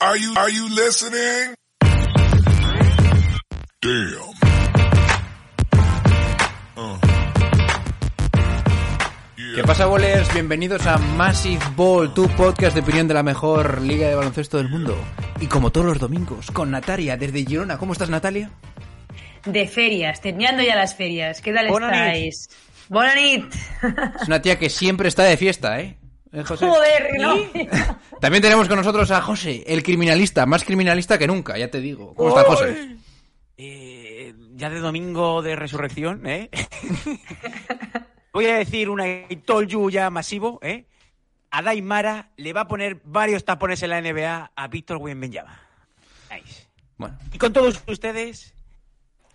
Are you, are you listening? Damn. Uh. Yeah. ¿Qué pasa, bolers? Bienvenidos a Massive Ball, tu podcast de opinión de la mejor liga de baloncesto del mundo. Y como todos los domingos, con Natalia desde Girona. ¿Cómo estás, Natalia? De ferias, terminando ya las ferias. ¿Qué tal Bona estáis? Nit. Es una tía que siempre está de fiesta, ¿eh? ¿Eh, José? Joder, no. También tenemos con nosotros a José, el criminalista, más criminalista que nunca, ya te digo. ¿Cómo estás, José? Eh, ya de domingo de resurrección, ¿eh? Voy a decir una I told you ya masivo, ¿eh? A Daimara le va a poner varios tapones en la NBA a Víctor Wembanyama. Nice. Bueno, Y con todos ustedes,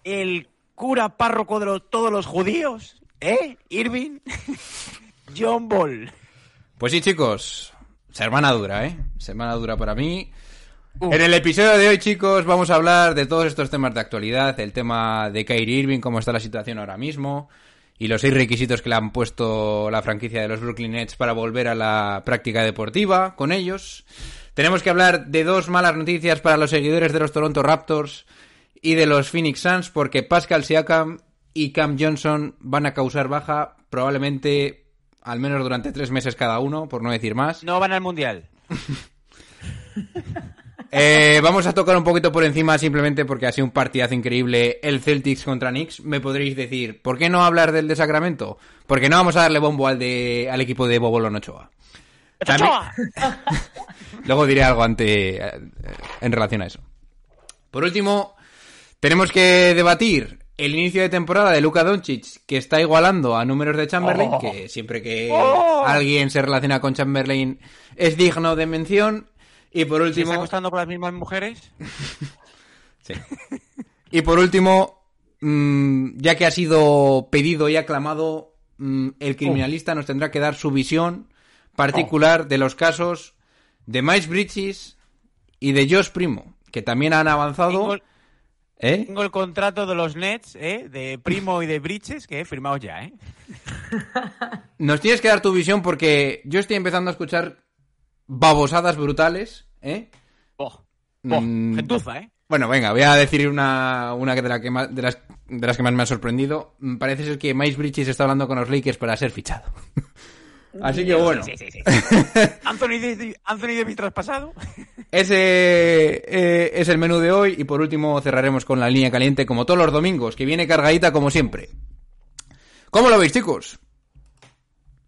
el cura párroco de los- todos los judíos, ¿eh? Irving, John Ball. Pues sí, chicos. Semana dura, ¿eh? Semana dura para mí. En el episodio de hoy, chicos, vamos a hablar de todos estos temas de actualidad, el tema de Kyrie Irving, cómo está la situación ahora mismo, y los seis requisitos que le han puesto la franquicia de los Brooklyn Nets para volver a la práctica deportiva con ellos. Tenemos que hablar de dos malas noticias para los seguidores de los Toronto Raptors y de los Phoenix Suns, porque Pascal Siakam y Cam Johnson van a causar baja probablemente al menos durante tres meses cada uno, por no decir más. No van al mundial. Eh, vamos a tocar un poquito por encima simplemente porque ha sido un partidazo increíble el Celtics contra Knicks. Me podréis decir, ¿por qué no hablar del de Sacramento? Porque no vamos a darle bombo al, de, al equipo de Bobolón Ochoa. También- Luego diré algo ante, eh, en relación a eso. Por último, tenemos que debatir el inicio de temporada de Luka Doncic, que está igualando a números de Chamberlain, Oh. que siempre que Oh. alguien se relaciona con Chamberlain es digno de mención. Y por ¿Se último... está acostando con las mismas mujeres? Sí. Y por último, mm, ya que ha sido pedido y aclamado, mm, el criminalista nos tendrá que dar su visión particular de los casos de Miles Bridges y de Josh Primo, que también han avanzado. Tengo, ¿Eh? tengo el contrato de los Nets, ¿eh? De Primo y de Bridges, que he firmado ya, ¿eh? Nos tienes que dar tu visión porque yo estoy empezando a escuchar babosadas brutales. ¿eh? Oh, oh, Mm. gentuza, ¿eh? Bueno, venga, voy a decir una, una de, la que más- de, las, de las que más me ha sorprendido. Mm, Parece ser que Miles Bridges está hablando con los Lakers para ser fichado. Así que bueno, Sí, sí, sí. sí. Anthony, Davis, Anthony Davis traspasado. ese eh, es el menú de hoy. Y por último cerraremos con la línea caliente como todos los domingos, que viene cargadita como siempre. ¿Cómo lo veis, chicos?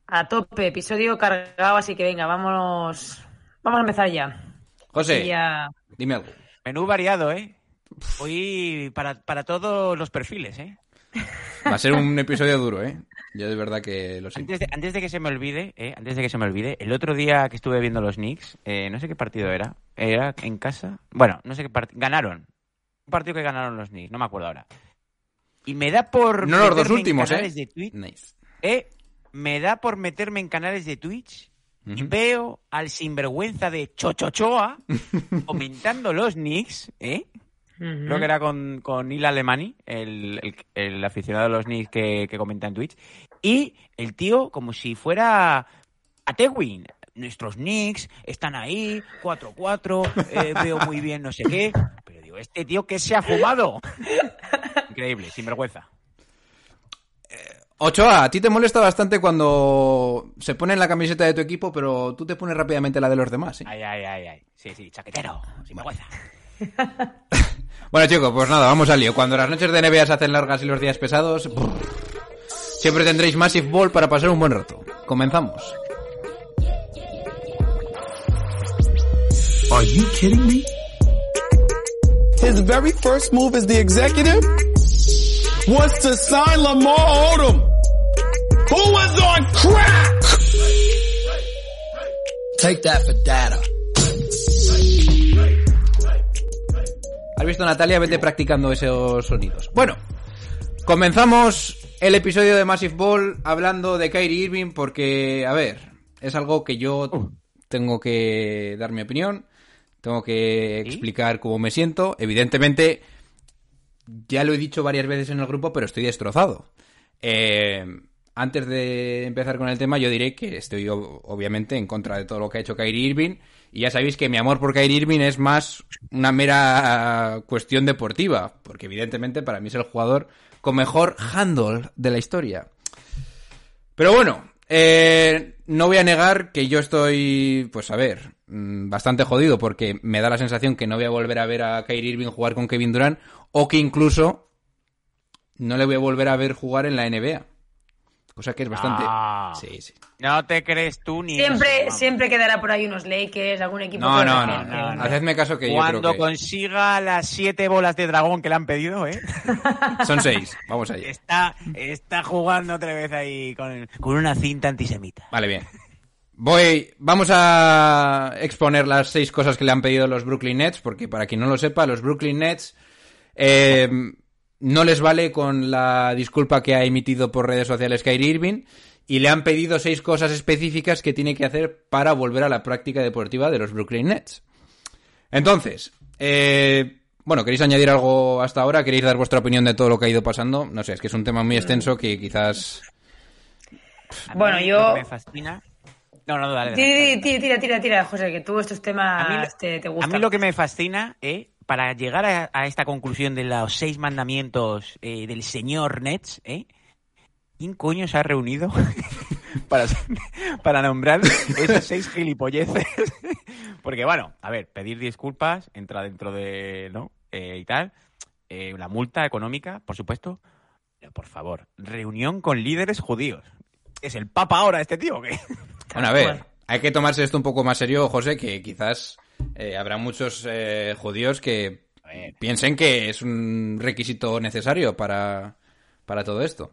A tope, episodio cargado, así que venga, vamos. Vamos a empezar ya. José, Ya- dime algo. Menú variado, ¿eh? Hoy para, para todos los perfiles, ¿eh? Va a ser un episodio duro, ¿eh? Yo de verdad que lo siento. Antes de, antes de que se me olvide, ¿eh? Antes de que se me olvide, el otro día que estuve viendo los Knicks, eh, no sé qué partido era. ¿Era en casa? Bueno, no sé qué partido. Ganaron. Un partido que ganaron los Knicks, no me acuerdo ahora. Y me da por. No los dos meterme en últimos, ¿eh? canales de Twitch, Nice. ¿eh? Me da por meterme en canales de Twitch y veo al sinvergüenza de Chochochoa comentando los Knicks, ¿eh? Creo que era con, con Il Alemani, el, el- el aficionado de los Knicks que, que comenta en Twitch. Y el tío, como si fuera a Tewin. Nuestros Knicks están ahí, 4-4, eh, veo muy bien no sé qué. Pero digo, ¿este tío qué se ha fumado? Increíble, sinvergüenza. Ochoa, a ti te molesta bastante cuando se pone en la camiseta de tu equipo, pero tú te pones rápidamente la de los demás, ¿eh? Ay, ay, ay, ay. Sí, sí, chaquetero, sinvergüenza. Bueno, chicos, pues nada, vamos al lío. Cuando las noches de NBA se hacen largas y los días pesados, brr, siempre tendréis Massive Ball para pasar un buen rato. Comenzamos. Are you kidding me? His very first move as the executive was to sign Lamar Odom, who was on crack. Take that for data. ¿Has visto, Natalia? Vete practicando esos sonidos. Bueno, comenzamos el episodio de Massive Ball hablando de Kyrie Irving porque, a ver, es algo que yo tengo que dar mi opinión, tengo que explicar cómo me siento. Evidentemente, ya lo he dicho varias veces en el grupo, pero estoy destrozado. Eh, antes de empezar con el tema, yo diré que estoy obviamente en contra de todo lo que ha hecho Kyrie Irving. Y ya sabéis que mi amor por Kyrie Irving es más una mera cuestión deportiva. Porque evidentemente para mí es el jugador con mejor handle de la historia. Pero bueno, eh, no voy a negar que yo estoy, pues a ver, mm, bastante jodido porque me da la sensación que no voy a volver a ver a Kyrie Irving jugar con Kevin Durant o que incluso no le voy a volver a ver jugar en la NBA. Cosa que es bastante... Ah. Sí, sí. No te crees tú ni Siempre, eso, siempre quedará por ahí unos Lakers, algún equipo. No, que no, no, no. Hacedme caso que yo Cuando consiga las siete bolas de dragón que le han pedido, ¿eh? son seis. Vamos allá. Está, está jugando otra vez ahí con, con una cinta antisemita. Vale, bien. Voy, vamos a exponer las seis cosas que le han pedido los Brooklyn Nets, porque para quien no lo sepa, los Brooklyn Nets eh, no les vale con la disculpa que ha emitido por redes sociales Kyrie Irving y le han pedido seis cosas específicas que tiene que hacer para volver a la práctica deportiva de los Brooklyn Nets. Entonces, eh, bueno, ¿queréis añadir algo hasta ahora? ¿Queréis dar vuestra opinión de todo lo que ha ido pasando? No sé, es que es un tema muy extenso que quizás... A Bueno, yo- que me fascina... No, no, dale. dale, Tira, dale. tira, tira, tira, tira, José, que tú estos temas A mí, lo- te, te a gustan. mí lo que me fascina, eh, para llegar a, a esta conclusión de los seis mandamientos eh, del señor Nets, ¿eh? ¿quién coño se ha reunido para, para nombrar esos seis gilipolleces? Porque, bueno, a ver, pedir disculpas entra dentro de, ¿no? Eh, y tal. Eh, la multa económica, por supuesto. Pero, por favor, reunión con líderes judíos. ¿Es el papa ahora este tío o qué? Bueno, a ver, hay que tomarse esto un poco más serio, José, que quizás eh, habrá muchos eh, judíos que piensen que es un requisito necesario para, para todo esto.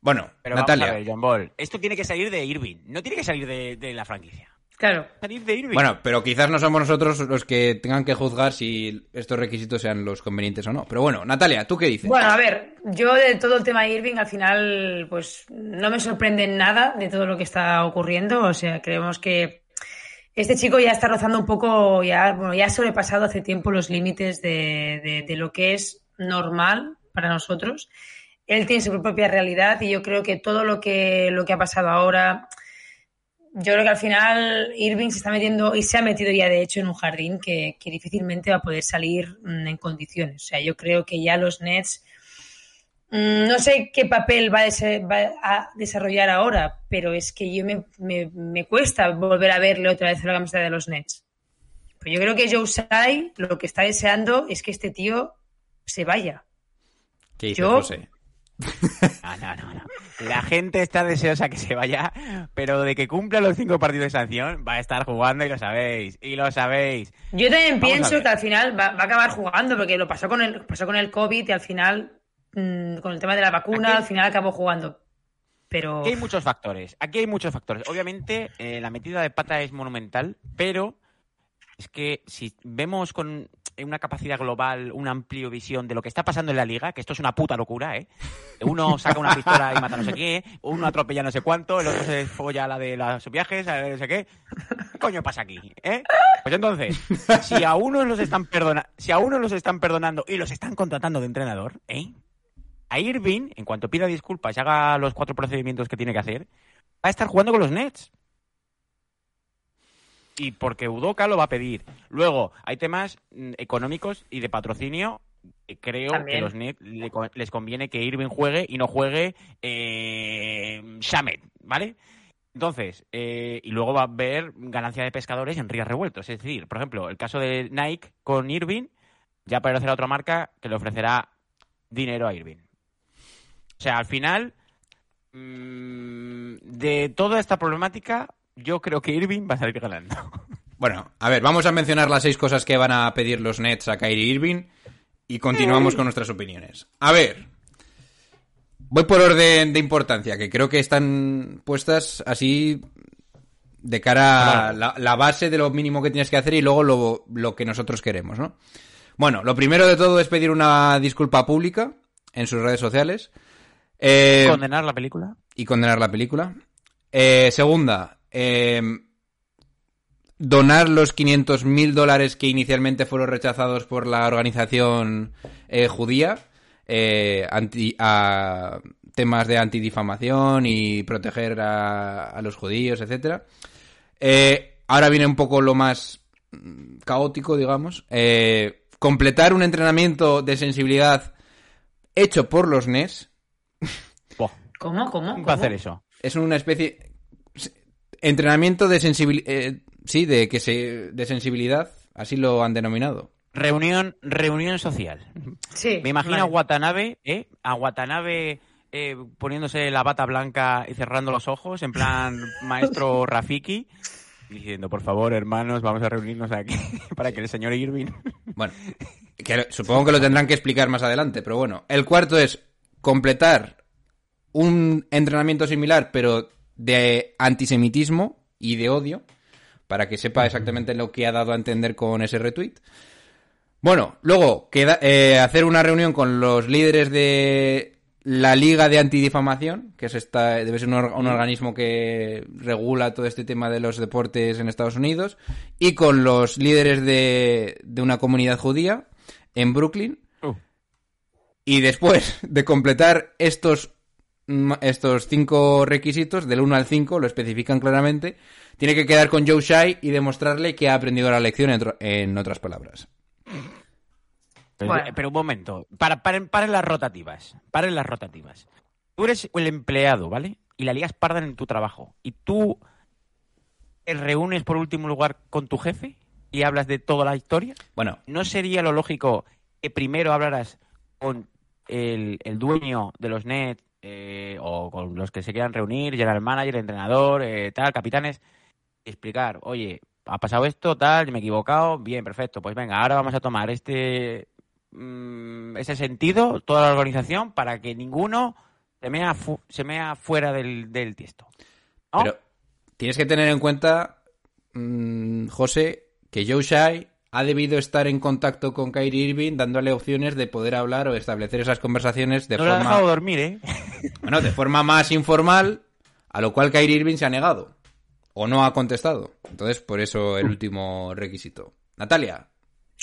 Bueno, Pero Natalia. vamos a ver, John Ball. Esto tiene que salir de Irving, no tiene que salir de, de la franquicia. Claro. Salir de Irving. Bueno, pero quizás no somos nosotros los que tengan que juzgar si estos requisitos sean los convenientes o no. Pero bueno, Natalia, ¿tú qué dices? Bueno, a ver, yo de todo el tema Irving al final, pues no me sorprende nada de todo lo que está ocurriendo. O sea, creemos que este chico ya está rozando un poco, ya, bueno, ya ha sobrepasado hace tiempo los límites de, de- de lo que es normal para nosotros. Él tiene su propia realidad y yo creo que todo lo que, lo que ha pasado ahora, yo creo que al final Irving se está metiendo y se ha metido ya de hecho en un jardín que, que difícilmente va a poder salir mm, en condiciones. O sea, yo creo que ya los Nets, no sé qué papel va a, desarrollar ahora, pero es que yo me, me- me cuesta volver a verle otra vez en la camiseta de los Nets. Pero yo creo que Joe Tsai lo que está deseando es que este tío se vaya. ¿Qué dices, yo- José? No, no, no, no. La gente está deseosa que se vaya, pero de que cumpla los cinco partidos de sanción, va a estar jugando y lo sabéis. Y lo sabéis. Yo también Vamos pienso que al final va, va a acabar jugando, porque lo pasó con el, pasó con el COVID y al final, mm, con el tema de la vacuna, al final acabó jugando. Pero Aquí hay muchos factores. Aquí hay muchos factores. Obviamente, eh, la metida de pata es monumental, pero es que si vemos con una capacidad global, una amplio visión de lo que está pasando en la liga, que esto es una puta locura, ¿eh? Uno saca una pistola y mata no sé qué, uno atropella no sé cuánto, el otro se folla la de los viajes, a ver, no sé qué. ¿Qué coño pasa aquí? ¿Eh? Pues entonces, si a unos los están perdona si a unos los están perdonando y los están contratando de entrenador, ¿eh? A Irving, en cuanto pida disculpas y haga los cuatro procedimientos que tiene que hacer, va a estar jugando con los Nets. Y porque Udoka lo va a pedir. Luego, hay temas mm, económicos y de patrocinio. Eh, Creo También. que los Nets les conviene que Irving juegue y no juegue eh, Shamet, ¿vale? Entonces, eh, y luego va a haber ganancia de pescadores en ríos revueltos. Es decir, por ejemplo, el caso de Nike con Irving, ya aparecerá otra marca que le ofrecerá dinero a Irving. O sea, al final, mm, de toda esta problemática, yo creo que Irving va a salir ganando. Bueno, a ver, vamos a mencionar las seis cosas que van a pedir los Nets a Kyrie Irving y continuamos con nuestras opiniones. A ver, voy por orden de importancia, que creo que están puestas así de cara a la, la base de lo mínimo que tienes que hacer y luego lo, lo que nosotros queremos, ¿no? Bueno, lo primero de todo es pedir una disculpa pública en sus redes sociales. Eh, ¿Condenar la película? y condenar la película. Eh, segunda, eh, donar los 500 mil dólares que inicialmente fueron rechazados por la organización eh, judía eh, anti- a- temas de antidifamación y proteger a, a los judíos, etcétera. Ahora viene un poco lo más mm, caótico, digamos. Completar un entrenamiento de sensibilidad hecho por los NES ¿Cómo? ¿Cómo? ¿Cómo va a hacer eso? es una especie entrenamiento de sensibilidad sí de que se de sensibilidad así lo han denominado Reunión, reunión social. Sí. Me imagino a. Watanabe, ¿eh? A Watanabe eh, poniéndose la bata blanca y cerrando los ojos, en plan maestro Rafiki, diciendo, por favor, hermanos, vamos a reunirnos aquí para que el señor Irving... bueno que supongo que lo tendrán que explicar más adelante pero bueno el cuarto es completar un entrenamiento similar pero de antisemitismo y de odio para que sepa exactamente lo que ha dado a entender con ese retweet Bueno, luego queda, eh, hacer una reunión con los líderes de la Liga de Antidifamación, que es esta, debe ser un, or- un organismo que regula todo este tema de los deportes en Estados Unidos, y con los líderes de, de una comunidad judía en Brooklyn. Y después de completar estos, mm, estos cinco requisitos, del 1 al 5, lo especifican claramente, tiene que quedar con Joe Shai y demostrarle que ha aprendido la lección, en, otro- en otras palabras. Pero, Bueno. pero un momento, para, paren, paren las rotativas, paren las rotativas. Tú eres el empleado, ¿vale? Y la ligas pardan en tu trabajo. Y tú te reúnes por último lugar con tu jefe y hablas de toda la historia. Bueno, ¿No sería lo lógico que primero hablaras con el, el dueño de los Nets eh, o con los que se quieran reunir, general manager, entrenador, eh, tal, capitanes, explicar, oye, ha pasado esto, tal, me he equivocado, bien, perfecto, pues venga, ahora vamos a tomar este mm, ese sentido, toda la organización, para que ninguno se mea, fu- se mea fuera del, del tiesto. Pero tienes que tener en cuenta, mm, José, que Joe Shai ha debido estar en contacto con Kyrie Irving dándole opciones de poder hablar o establecer esas conversaciones de no lo ha forma dejado dormir, ¿eh? bueno, de forma más informal, a lo cual Kyrie Irving se ha negado o no ha contestado. Entonces, por eso el último requisito. Natalia,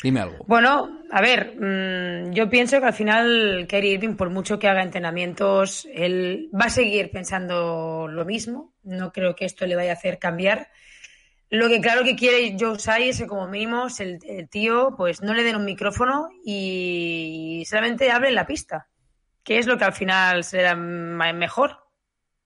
dime algo. Bueno, a ver, mm, yo pienso que al final Kyrie Irving, por mucho que haga entrenamientos, él va a seguir pensando lo mismo. No creo que esto le vaya a hacer cambiar. Lo que claro que quiere Joe Tsai es que como mínimo el, el tío pues no le den un micrófono y solamente hable en la pista, que es lo que al final será mejor.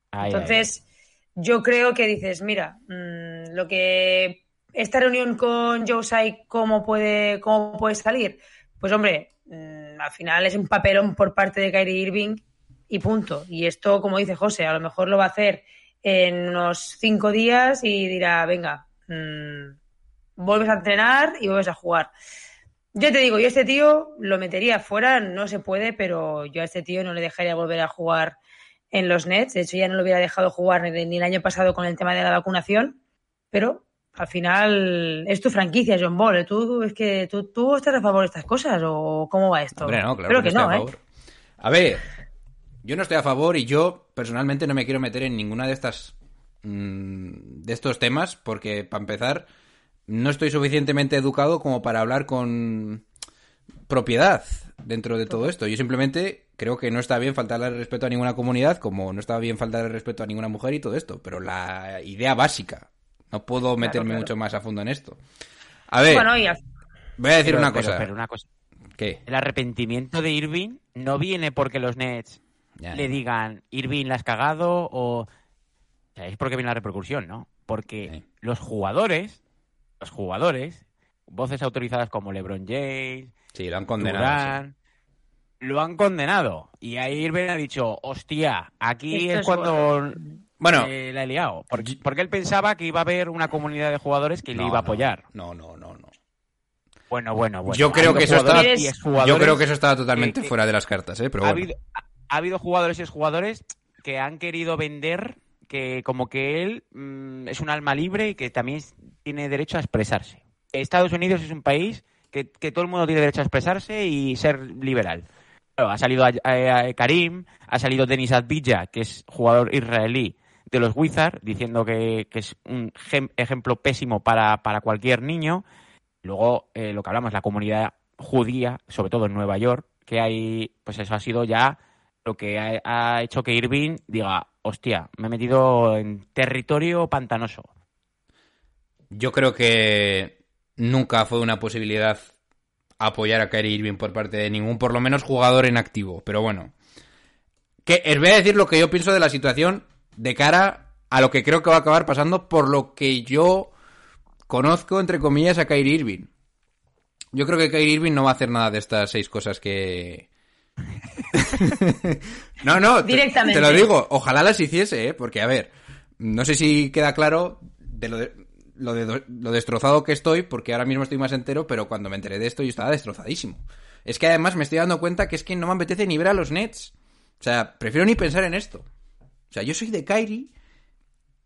Ay, ay, Entonces, yo creo que dices, mira, mm, lo que esta reunión con Joe Tsai, ¿cómo puede, cómo puede salir? Pues hombre, mm, al final es un papelón por parte de Kyrie Irving y punto. Y esto, como dice José, a lo mejor lo va a hacer en unos cinco días y dirá, venga, mm, vuelves a entrenar y vuelves a jugar. Yo te digo, yo a este tío lo metería fuera, no se puede, pero yo a este tío no le dejaría volver a jugar en los Nets. De hecho, ya no lo hubiera dejado jugar ni, el año pasado con el tema de la vacunación. Pero al final es tu franquicia, John Ball. ¿Tú, es que, ¿tú, ¿Tú estás a favor de estas cosas o cómo va esto? Hombre, no, claro Creo que, no, a ¿eh? A ver, yo no estoy a favor y yo personalmente no me quiero meter en ninguna de estas mm, de estos temas porque para empezar no estoy suficientemente educado como para hablar con propiedad dentro de todo esto. Yo simplemente creo que no está bien faltarle el respeto a ninguna comunidad, como no está bien faltarle el respeto a ninguna mujer y todo esto, pero la idea básica. No puedo meterme claro. mucho más a fondo en esto. A ver, Bueno, voy a decir Pero- una pero- cosa. pero una cosa. ¿Qué? El arrepentimiento de Irving no viene porque los Nets Ya, le ya. digan Irving la has cagado o... o sea, es porque viene la repercusión, ¿no? Porque Sí. los jugadores, los jugadores, voces autorizadas como LeBron James, Sí, lo han condenado. sí. Lo han condenado. Y ahí Irving ha dicho, hostia, aquí Esto es es cuando Bueno, eh, la he liado. Porque, porque él pensaba que iba a haber una comunidad de jugadores que le No, iba a no, apoyar. No, no, no, no. Bueno, bueno, bueno. Yo creo que eso jugadores exjugadores yo creo que eso estaba totalmente fuera de las cartas, ¿eh? Pero ha, bueno. habido, ha, ha habido jugadores y exjugadores que han querido vender que como que él mm, es un alma libre y que también tiene derecho a expresarse. Estados Unidos es un país que, que todo el mundo tiene derecho a expresarse y ser liberal. Ha salido a- Karim, ha salido Denis Advilla, que es jugador israelí de los Wizards, diciendo que, que es un ejemplo pésimo para, para cualquier niño. Luego, eh, lo que hablamos, la comunidad judía, sobre todo en Nueva York, que hay, pues eso ha sido ya lo que ha, ha hecho que Irving diga, hostia, me he metido en territorio pantanoso. Yo creo que nunca fue una posibilidad apoyar a Kyrie Irving por parte de ningún, por lo menos jugador en activo. Pero bueno, que os voy a decir lo que yo pienso de la situación de cara a lo que creo que va a acabar pasando por lo que yo conozco, entre comillas, a Kyrie Irving. Yo creo que Kyrie Irving no va a hacer nada de estas seis cosas que... no, no, te- Directamente. Te, lo digo, ojalá las hiciese, ¿eh? porque a ver, no sé si queda claro de lo, de, lo, de- lo destrozado que estoy, porque ahora mismo estoy más entero, pero cuando me enteré de esto yo estaba destrozadísimo. Es que además me estoy dando cuenta que es que no me apetece ni ver a los Nets. O sea, prefiero ni pensar en esto. O sea, yo soy de Kyrie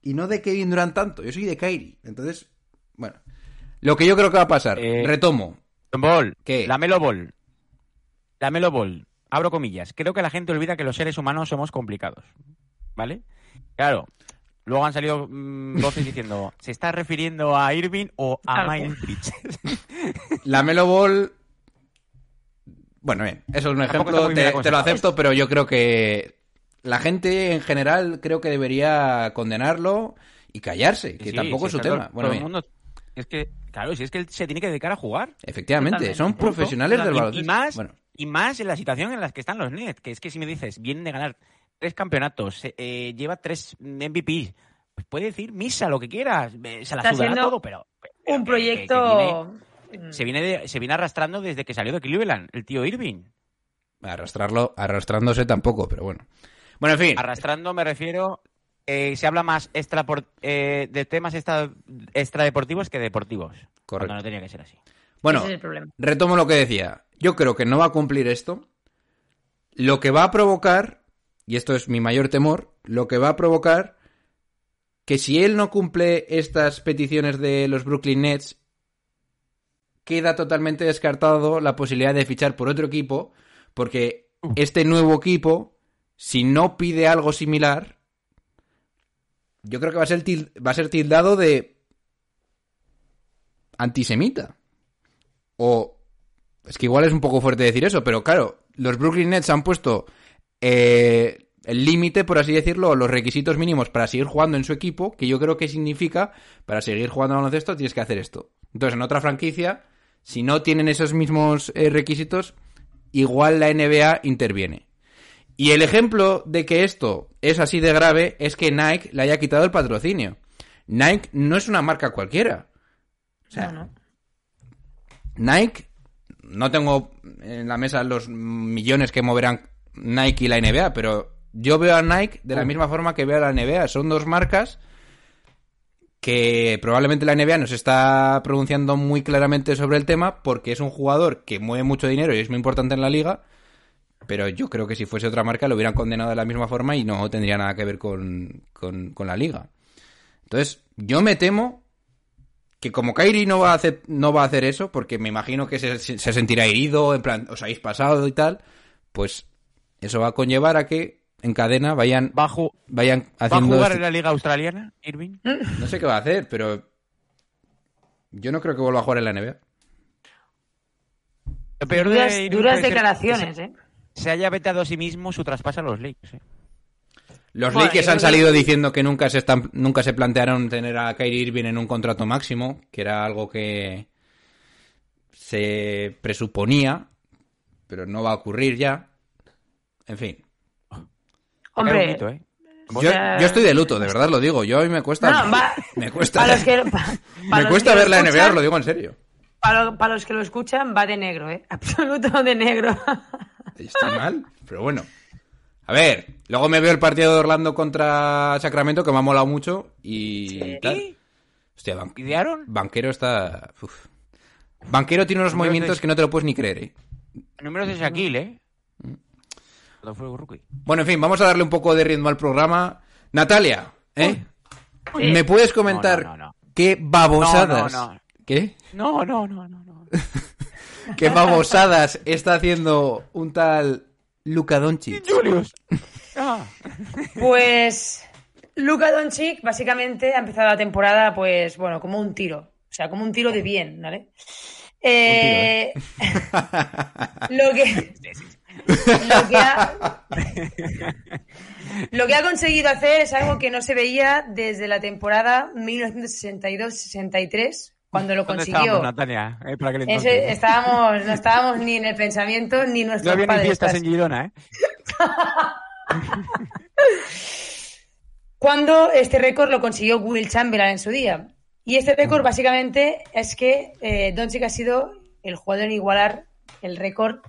y no de Kevin Durant tanto, yo soy de Kyrie. Entonces, bueno, lo que yo creo que va a pasar, Eh, retomo. Ball, ¿Qué? la Melo Ball. La Melo Ball. Abro comillas. Creo que la gente olvida que los seres humanos somos complicados. ¿Vale? Claro. Luego han salido mm, voces diciendo, ¿se está refiriendo a Irving o a. Miles Bridges? La Melo Ball. Bueno, bien, eso es un ejemplo, te, te lo acepto, pero yo creo que la gente en general creo que debería condenarlo y callarse, que Sí, tampoco es su todo- tema. todo Bueno, el mundo- es que, claro, si es que él se tiene que dedicar a jugar. efectivamente, Totalmente. son profesionales del Y- baloncesto. Y más, Bueno, y más en la situación en la que están los Nets, que es que si me dices, vienen de ganar tres campeonatos, eh, lleva tres MVPs, pues puede decir misa lo que quieras, eh, se la Está sudará haciendo todo, pero... pero Un que- que- que viene- proyecto... se viene de- se viene arrastrando desde que salió de Cleveland, el tío Irving. arrastrarlo, arrastrándose tampoco, pero bueno. Bueno, en fin, Arrastrando me refiero, eh, se habla más extra por- eh, de temas extra, extradeportivos que deportivos. Correcto. No tenía que ser así. Bueno, Ese es el problema. retomo lo que decía. Yo creo que no va a cumplir esto. Lo que va a provocar, y esto es mi mayor temor, lo que va a provocar que si él no cumple estas peticiones de los Brooklyn Nets, queda totalmente descartado la posibilidad de fichar por otro equipo, porque este nuevo equipo, si no pide algo similar, yo creo que va a ser, til- va a ser tildado de antisemita. O es que igual es un poco fuerte decir eso, pero claro, los Brooklyn Nets han puesto eh, el límite, por así decirlo, los requisitos mínimos para seguir jugando en su equipo, que yo creo que significa, para seguir jugando al baloncesto tienes que hacer esto. Entonces, en otra franquicia, si no tienen esos mismos eh, requisitos, igual la NBA interviene. Y el ejemplo de que esto es así de grave es que Nike le haya quitado el patrocinio. Nike no es una marca cualquiera. O sea, no. Nike, no tengo en la mesa los millones que moverán Nike y la NBA, pero yo veo a Nike de la misma forma que veo a la NBA. Son dos marcas que probablemente la NBA no se está pronunciando muy claramente sobre el tema porque es un jugador que mueve mucho dinero y es muy importante en la liga, pero yo creo que si fuese otra marca lo hubieran condenado de la misma forma y no tendría nada que ver con, con- con la liga. Entonces, yo me temo que como Kairi no va a hacer, no va a hacer eso, porque me imagino que se, se sentirá herido, en plan, os habéis pasado y tal, pues eso va a conllevar a que en cadena vayan, ¿Va a, ju- vayan va a haciendo... jugar este- en la liga australiana, Irving? No sé qué va a hacer, pero yo no creo que vuelva a jugar en la NBA. Lo peor de Duras, declaraciones, que ¿eh? Se, se haya vetado a sí mismo su traspaso a los Lakers. ¿eh? Los Bueno, Lakers han salido que- diciendo que nunca se están, nunca se plantearon tener a Kyrie Irving en un contrato máximo, que era algo que se presuponía, pero no va a ocurrir ya. En fin. Hombre, mito, ¿eh? Yo, estoy de luto, de verdad lo digo. Yo hoy me cuesta. No, va- me cuesta. para los que, pa- para me los cuesta ver la NBA, os lo digo en serio. Para, para los que lo escuchan, va de negro, ¿eh? Absoluto de negro. Estoy mal, pero bueno. A ver, luego me veo el partido de Orlando contra Sacramento, que me ha molado mucho. Y tal. Hostia. Banquero está. uf. Banquero tiene unos Números movimientos de- que no te lo puedes ni creer, ¿eh? Números de Shaquille, ¿eh? Mm. Cuando fue rookie. Bueno, en fin, vamos a darle un poco de ritmo al programa. Natalia, ¿eh? Uy. ¿Me puedes comentar No, no, no, no. qué babosadas? No, no, no. ¿Qué? No, no, no, no, no. ¿Qué babosadas está haciendo un tal Luka Doncic? Julius. Ah. Pues Luka Doncic básicamente ha empezado la temporada, pues bueno, como un tiro. O sea, como un tiro de bien, ¿vale? Eh, lo que lo que ha, lo que ha conseguido hacer es algo que no se veía desde la temporada 1962-63, cuando lo ¿Dónde consiguió. estábamos, Natalia? Eh, por aquel Ese- estábamos, no estábamos ni en el pensamiento ni No nuestros había ni padres. fiestas en Girona, ¿eh? cuando este récord lo consiguió Will Chamberlain en su día. Y este récord básicamente es que eh, Doncic ha sido el jugador en igualar el récord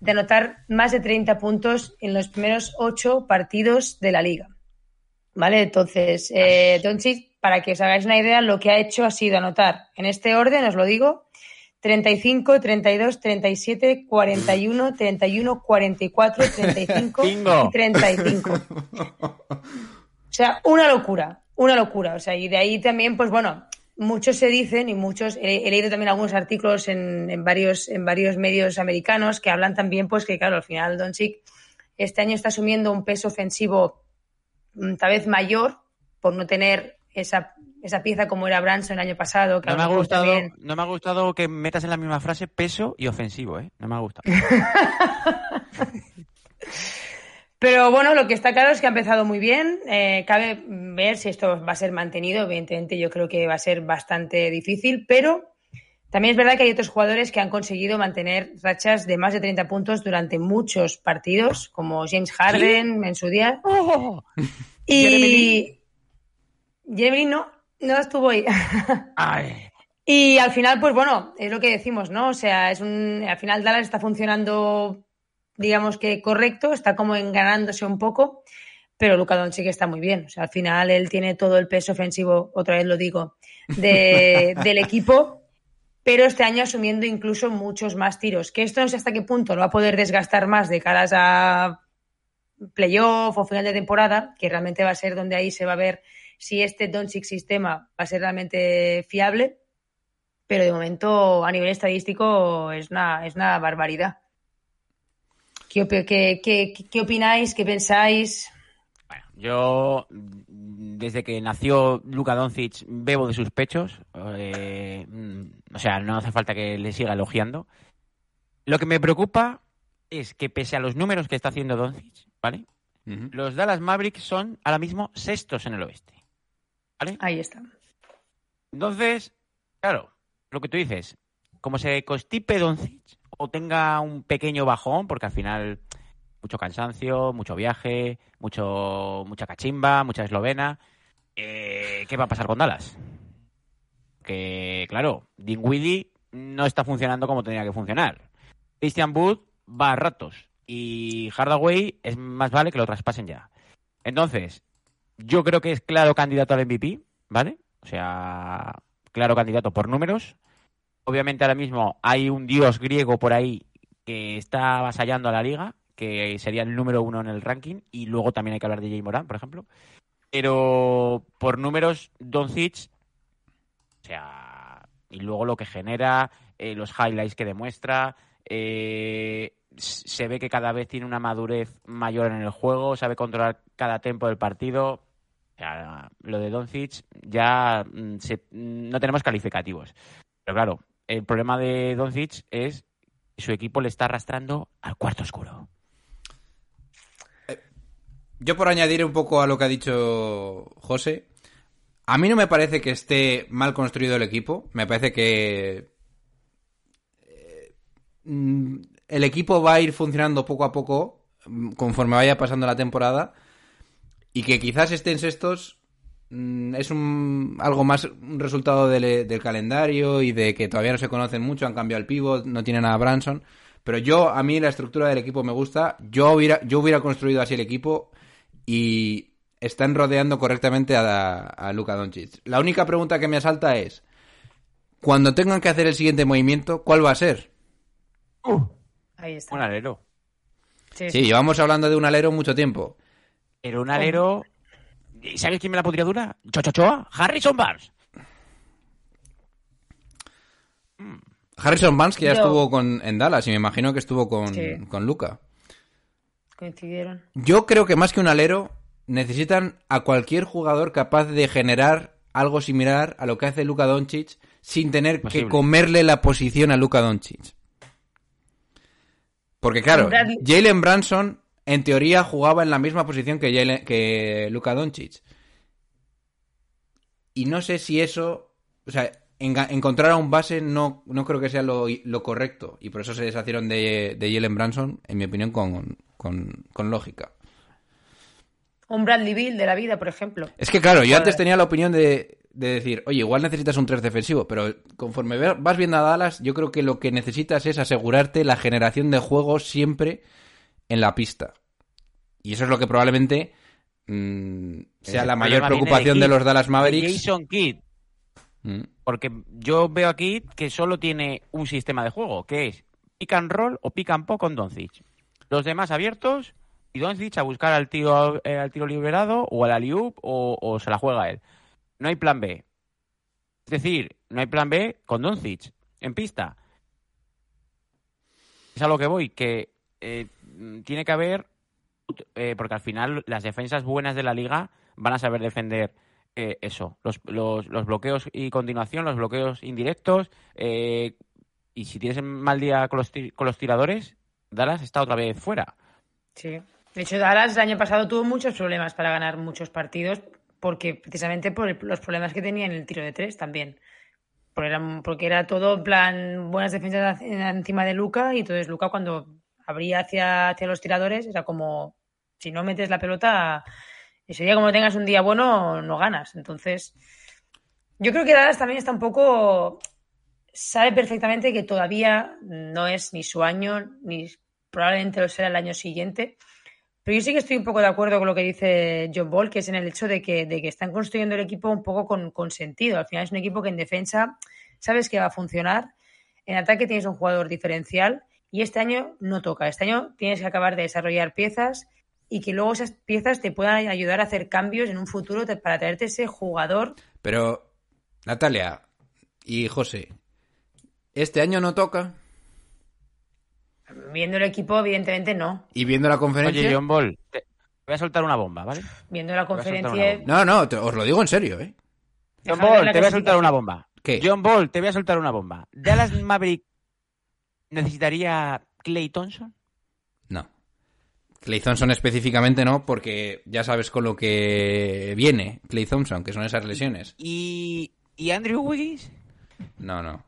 de anotar más de 30 puntos en los primeros ocho partidos de la liga. ¿Vale? Entonces, eh, Doncic, para que os hagáis una idea, lo que ha hecho ha sido anotar, en este orden, os lo digo, 35, 32, 37, 41, 31, 44, 35 Bingo. y 35. O sea, una locura, una locura. O sea, y de ahí también, pues bueno, muchos se dicen y muchos, he, he leído también algunos artículos en, en varios, en varios medios americanos que hablan también, pues que claro, al final Doncic este año está asumiendo un peso ofensivo mm, tal vez mayor por no tener esa, esa pieza como era Branson el año pasado. Que No me, ha gustado, también- no me ha gustado que metas en la misma frase peso y ofensivo, ¿eh? No me ha gustado. Pero bueno, lo que está claro es que ha empezado muy bien. Eh, cabe ver si esto va a ser mantenido. Evidentemente, yo creo que va a ser bastante difícil, pero también es verdad que hay otros jugadores que han conseguido mantener rachas de más de 30 puntos durante muchos partidos, como James Harden en su día. Y Jeremy Jeremy Lin no, no estuvo ahí. Ay. Y al final, pues bueno, es lo que decimos, ¿no? O sea, es un. Al final Dallas está funcionando, digamos que correcto, está como enganándose un poco, pero Luka Doncic está muy bien. O sea, al final él tiene todo el peso ofensivo, otra vez lo digo, de- del equipo, pero este año asumiendo incluso muchos más tiros. Que esto no sé hasta qué punto lo va a poder desgastar más de caras a playoff o final de temporada, que realmente va a ser donde ahí se va a ver si este Doncic sistema va a ser realmente fiable pero de momento a nivel estadístico es una, es una barbaridad. ¿Qué, opi- qué- qué- qué opináis? ¿Qué pensáis? Bueno, yo desde que nació Luka Doncic bebo de sus pechos. eh, mm, o sea, no hace falta que le siga elogiando. Lo que me preocupa es que pese a los números que está haciendo Doncic, ¿vale? Los Dallas Mavericks son ahora mismo sextos en el oeste. ¿Vale? Ahí está. Entonces, claro, lo que tú dices, como se constipe Doncic o tenga un pequeño bajón, porque al final mucho cansancio, mucho viaje, mucho mucha cachimba, mucha eslovena, eh, ¿qué va a pasar con Dallas? Que, claro, Dinwiddie no está funcionando como tenía que funcionar. Christian Wood va a ratos y Hardaway es más vale que lo traspasen ya. Entonces, yo creo que es claro candidato al MVP, ¿vale? O sea, claro candidato por números. Obviamente ahora mismo hay un dios griego por ahí que está avasallando a la liga, que sería el número uno en el ranking, y luego también hay que hablar de Jay Moran, por ejemplo. Pero por números, Doncic, o sea, y luego lo que genera, eh, los highlights que demuestra, eh, se ve que cada vez tiene una madurez mayor en el juego, sabe controlar cada tempo del partido. Lo de Doncic ya mm, mm, no tenemos calificativos. Pero claro, el problema de Doncic es que su equipo le está arrastrando al cuarto oscuro. Yo por añadir un poco a lo que ha dicho José, a mí no me parece que esté mal construido el equipo, me parece que eh, mm, el equipo va a ir funcionando poco a poco conforme vaya pasando la temporada y que quizás estén sextos mm, es un, algo más un resultado del, del calendario y de que todavía no se conocen mucho, han cambiado el pivot, no tienen a Branson. Pero yo, a mí la estructura del equipo me gusta. Yo hubiera, yo hubiera construido así el equipo y están rodeando correctamente a, a Luka Doncic. La única pregunta que me asalta es, cuando tengan que hacer el siguiente movimiento, ¿cuál va a ser? Ahí está. Un alero. Sí, Sí, llevamos hablando de un alero mucho tiempo. Pero un alero. ¿y ¿Sabes quién me la podría durar? Chochochoa, Harrison Barnes. Harrison Barnes, que ya Yo- estuvo con, en Dallas y me imagino que estuvo con, Sí. con Luka. Coincidieron. Yo creo que más que un alero, necesitan a cualquier jugador capaz de generar algo similar a lo que hace Luka Doncic sin tener Posible. que comerle la posición a Luka Doncic. Porque claro, Bradley- Jalen Branson en teoría jugaba en la misma posición que, que Luka Doncic. Y no sé si eso, o sea, encontrar a un base no, no creo que sea lo, lo correcto. Y por eso se deshacieron de, de Jalen Branson, en mi opinión, con, con, con lógica. Un Bradley Bill de la vida, por ejemplo. Es que claro, yo antes tenía la opinión de, de decir, oye, igual necesitas un 3 defensivo, pero conforme vas viendo a Dallas, yo creo que lo que necesitas es asegurarte la generación de juegos siempre en la pista. Y eso es lo que probablemente mm, sea la mayor preocupación de los Dallas Mavericks. Jason Kidd. Mm. Porque yo veo aquí que solo tiene un sistema de juego, que es pick and roll o pick and pop con Doncic. Los demás abiertos y Doncic a buscar al tiro, eh, al tiro liberado o al alley o, o se la juega él. No hay plan B. Es decir, no hay plan B con Doncic en pista. Es a lo que voy, que eh, tiene que haber, eh, porque al final las defensas buenas de la liga van a saber defender eh, eso, los, los, bloqueos y continuación, los bloqueos indirectos. eh, y si tienes mal día con los, con los tiradores, Dallas está otra vez fuera. Sí. De hecho, Dallas el año pasado tuvo muchos problemas para ganar muchos partidos, porque precisamente por los problemas que tenía en el tiro de tres también. Porque era, porque era todo en plan buenas defensas en- encima de Luca, y entonces Luca cuando abría hacia, hacia los tiradores era como si no metes la pelota, ese día como tengas un día bueno, no ganas. Entonces, yo creo que Dallas también está un poco. Sabe perfectamente que todavía no es ni su año, ni probablemente lo será el año siguiente. Pero yo sí que estoy un poco de acuerdo con lo que dice John Ball, que es en el hecho de que, de que están construyendo el equipo un poco con, con sentido. Al final es un equipo que en defensa sabes que va a funcionar. En ataque tienes un jugador diferencial y este año no toca. Este año tienes que acabar de desarrollar piezas y que luego esas piezas te puedan ayudar a hacer cambios en un futuro para traerte ese jugador. Pero, Natalia y José, este año no toca. Viendo el equipo, evidentemente no. Y viendo la conferencia... Oye, John Ball, te voy a soltar una bomba, ¿vale? Viendo la conferencia. No, no, te- os lo digo en serio, ¿eh? John Ball, te voy a soltar una bomba. ¿Qué? John Ball, te voy a soltar una bomba. ¿Dallas Maverick necesitaría Clay Thompson? No. Clay Thompson específicamente no, porque ya sabes con lo que viene Clay Thompson, que son esas lesiones. ¿Y, y Andrew Wiggins? No, no.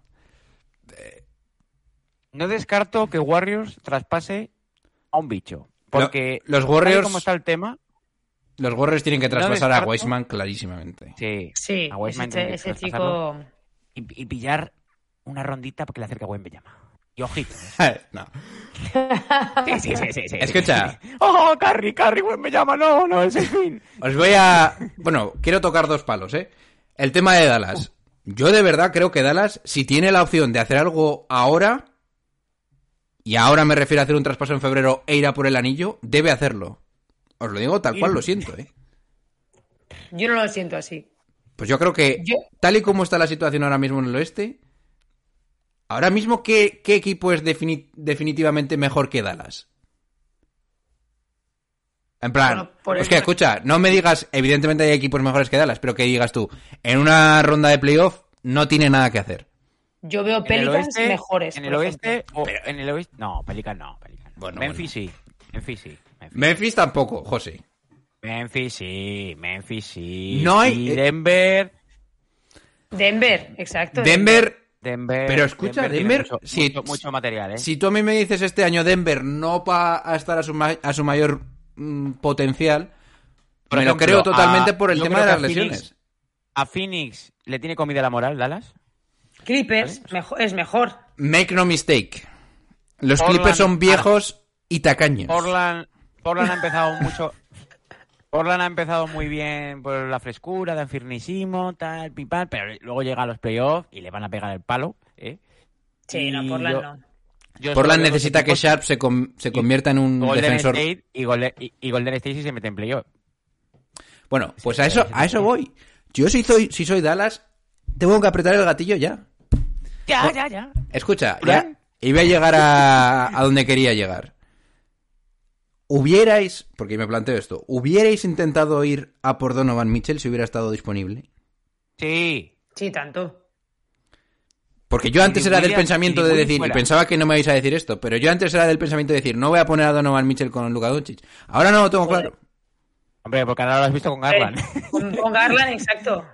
No descarto que Warriors traspase a un bicho. Porque Lo- los Warriors- como está el tema, Los Warriors tienen que traspasar a Weissman clarísimamente. sí, Sí, a Wiseman tiene ese, ese chico. Y, y pillar una rondita porque le acerca a Wembanyama. Y ojito. ¿eh? no. Sí, sí, sí, sí, sí. Escucha. ¡Oh, Carry, Carry, Wembanyama! No, no, es el fin. Os voy a... Bueno, quiero tocar dos palos, ¿eh? El tema de Dallas. Yo de verdad creo que Dallas, si tiene la opción de hacer algo ahora, y ahora me refiero a hacer un traspaso en febrero e ir a por el anillo, debe hacerlo. Os lo digo tal cual lo siento, ¿eh? Yo no lo siento así. Pues yo creo que, Yo- tal y como está la situación ahora mismo en el oeste, ahora mismo, ¿qué, qué equipo es defini- definitivamente mejor que Dallas? En plan, Bueno, por que escucha, no me digas, evidentemente hay equipos mejores que Dallas, pero que digas tú, en una ronda de playoff no tiene nada que hacer. Yo veo En el Pelicans oeste, mejores. En por el oeste, en el oeste, no, Pelican no, Pelican. no. Bueno, Memphis sí, Memphis sí. Memphis. Memphis tampoco, José. Memphis sí, Memphis sí. No hay- Y Denver, Denver, exacto. Denver, Denver. Pero escucha, Denver, mucho, si- mucho, mucho material, ¿eh? si tú a mí me dices este año Denver no va a estar a su, ma- a su mayor mm, potencial, Por me lo creo totalmente a- por el tema de las Phoenix- lesiones. ¿A Phoenix le tiene comida la moral, Dallas? Clippers es mejor. Make no mistake. Los Portland- Clippers son viejos y tacaños. Portland, Portland ha empezado mucho. Portland ha empezado muy bien por la frescura, de firnísimo, tal, pipal, pero luego llega a los playoffs y le van a pegar el palo. ¿eh? Sí, no, Y Portland yo- no. yo Portland solo veo necesita que Sharp se, com- se convierta en un Golden defensor. State y, Golden, y- y Golden State si se mete en playoff. Bueno, pues a eso, a eso voy. Yo si soy, si soy Dallas, tengo que apretar el gatillo ya. Ya, ya, ya. Escucha, ya, y voy a llegar a, a donde quería llegar. Hubierais, porque me planteo esto, ¿hubierais intentado ir a por Donovan Mitchell si hubiera estado disponible? Sí. Sí, tanto. Porque yo antes era del pensamiento de decir, y pensaba que no me vais a decir esto, pero yo antes era del pensamiento de decir, no voy a poner a Donovan Mitchell con Luka Doncic. Ahora no lo tengo claro. Hombre, porque ahora lo has visto con Garland. Con, con Garland, exacto.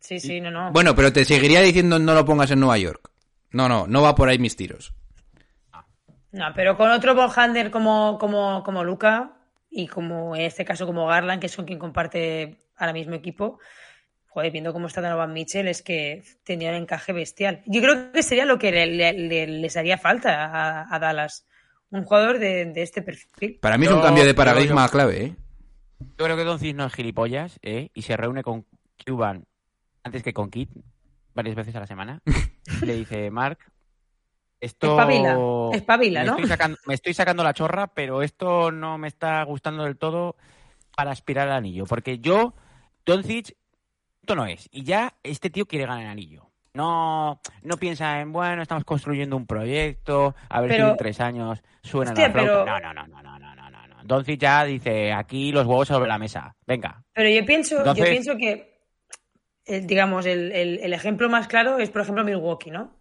Sí, sí, no, no. Bueno, pero te seguiría diciendo no lo pongas en Nueva York. No, no, no va por ahí mis tiros. No, pero con otro ball handler como, como, como Luca y como en este caso como Garland, que es con quien comparte ahora mismo equipo, joder, viendo cómo está Donovan Mitchell, es que tendría un encaje bestial. Yo creo que sería lo que le- le- le- les haría falta a, a Dallas. Un jugador de, de este perfil. Para mí es un cambio de paradigma yo- clave, ¿eh? Yo creo que Doncic no es gilipollas, ¿eh? Y se reúne con Cuban antes que con Kit varias veces a la semana. Le dice, Mark, esto... Espabila, espabila, ¿no? Me estoy, sacando, la chorra, pero esto no me está gustando del todo para aspirar al anillo. Porque yo, Doncic, esto no es. Y ya este tío quiere ganar el anillo. No, no piensa en, bueno, estamos construyendo un proyecto, a ver si en tres años suena Hostia, la pero... No, no, no, no, no, no, no, no. Doncic ya dice, aquí los huevos sobre la mesa. Venga. Pero yo pienso, yo pienso que, eh, digamos, el, el ejemplo más claro es, por ejemplo, Milwaukee, ¿no?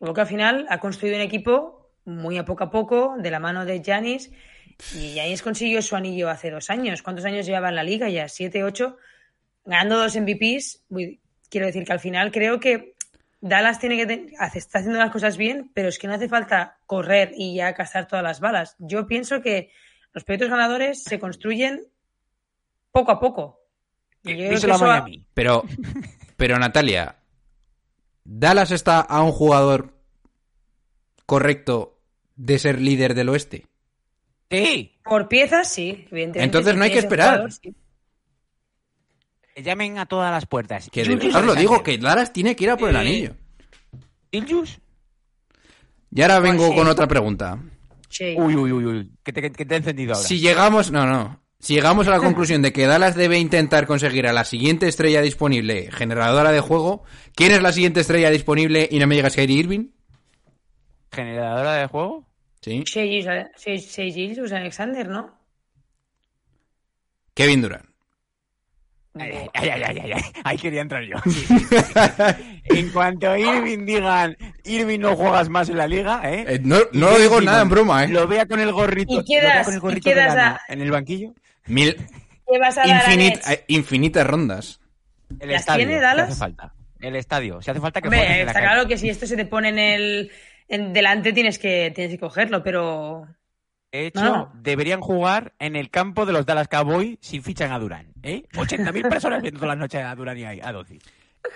Milwaukee al final ha construido un equipo muy a poco a poco, de la mano de Giannis, y Giannis consiguió su anillo hace dos años. ¿Cuántos años llevaba en la liga ya? ¿Siete, ocho? Ganando dos MVPs. Muy- quiero decir que al final creo que Dallas tiene que ten- está haciendo las cosas bien, pero es que no hace falta correr y ya gastar todas las balas. Yo pienso que los proyectos ganadores se construyen poco a poco. Que Díselo a Miami. Pero, pero Natalia, ¿Dallas está a un jugador correcto de ser líder del oeste? Sí, por piezas, sí, evidentemente. Entonces si no hay que esperar. jugador, sí. que llamen a todas las puertas. Que de verdad os lo digo, que Dallas tiene que ir a por el Eh, anillo. Julius. Y ahora vengo sí. con otra pregunta. Sí. Uy, uy, uy, uy. Que te, que te he encendido ahora. Si llegamos, no, no. Si llegamos a la conclusión de que Dallas debe intentar conseguir a la siguiente estrella disponible generadora de juego, ¿quién es la siguiente estrella disponible y no me digas Kyrie Irving? ¿Generadora de juego? Sí. Shea Gilgeous Alexander, ¿no? Kevin Durant. Ay, ay, ay, ay, ay, ay. Ahí quería entrar yo. en cuanto a Irving digan, Irving no juegas más en la liga, ¿eh? Eh, no Y no lo digo nada en broma, ¿eh? Lo vea con el gorrito, Y lo vea quedas- con el y gorrito de quedas lana a- en el banquillo. Mil, ¿Qué vas a dar a infinit- Nets? eh, infinitas rondas. El ¿Las estadio, tiene si Dallas? hace falta. El estadio, si hace falta que Hombre, está calle. claro que si esto se te pone en el en delante tienes que tienes que cogerlo, pero De hecho, No. deberían jugar en el campo de los Dallas Cowboys si fichan a Durán. ¿eh? 80.000 personas viendo todas las noches a Durán y a, a Doncic.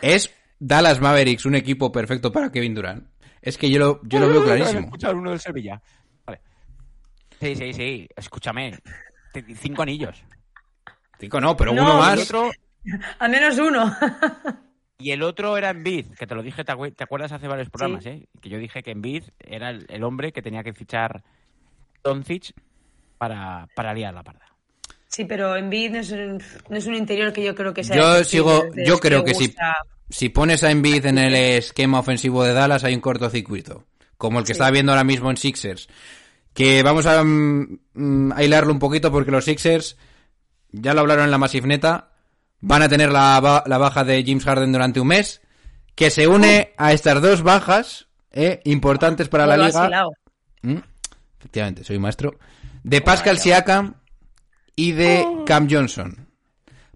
¿Es Dallas Mavericks un equipo perfecto para Kevin Durant? Es que yo lo, yo lo veo clarísimo. Escuchar uno del Sevilla. Vale. Sí, sí, sí. Escúchame. Cinco anillos. Cinco no, pero No, uno más. otro, al menos uno. y el otro era Embiid, que te lo dije, ¿te, acu- te acuerdas hace varios programas? ¿eh? Que yo dije que Embiid era el, el hombre que tenía que fichar Doncic para, para liar la parda. Sí, pero Embiid no es un, no es un interior que yo creo que sea. Yo sigo, yo creo que si, gusta- si pones a Embiid en el esquema ofensivo de Dallas hay un cortocircuito, como el que Sí. está viendo ahora mismo en Sixers. Que vamos a, mm, mm, a hilarlo un poquito porque los Sixers, ya lo hablaron en la Massive Neta, van a tener la, la baja de James Harden durante un mes, que se une a estas dos bajas eh, importantes para la liga. ¿Mm? Efectivamente, soy maestro. De Pascal Siakam y de Cam Johnson.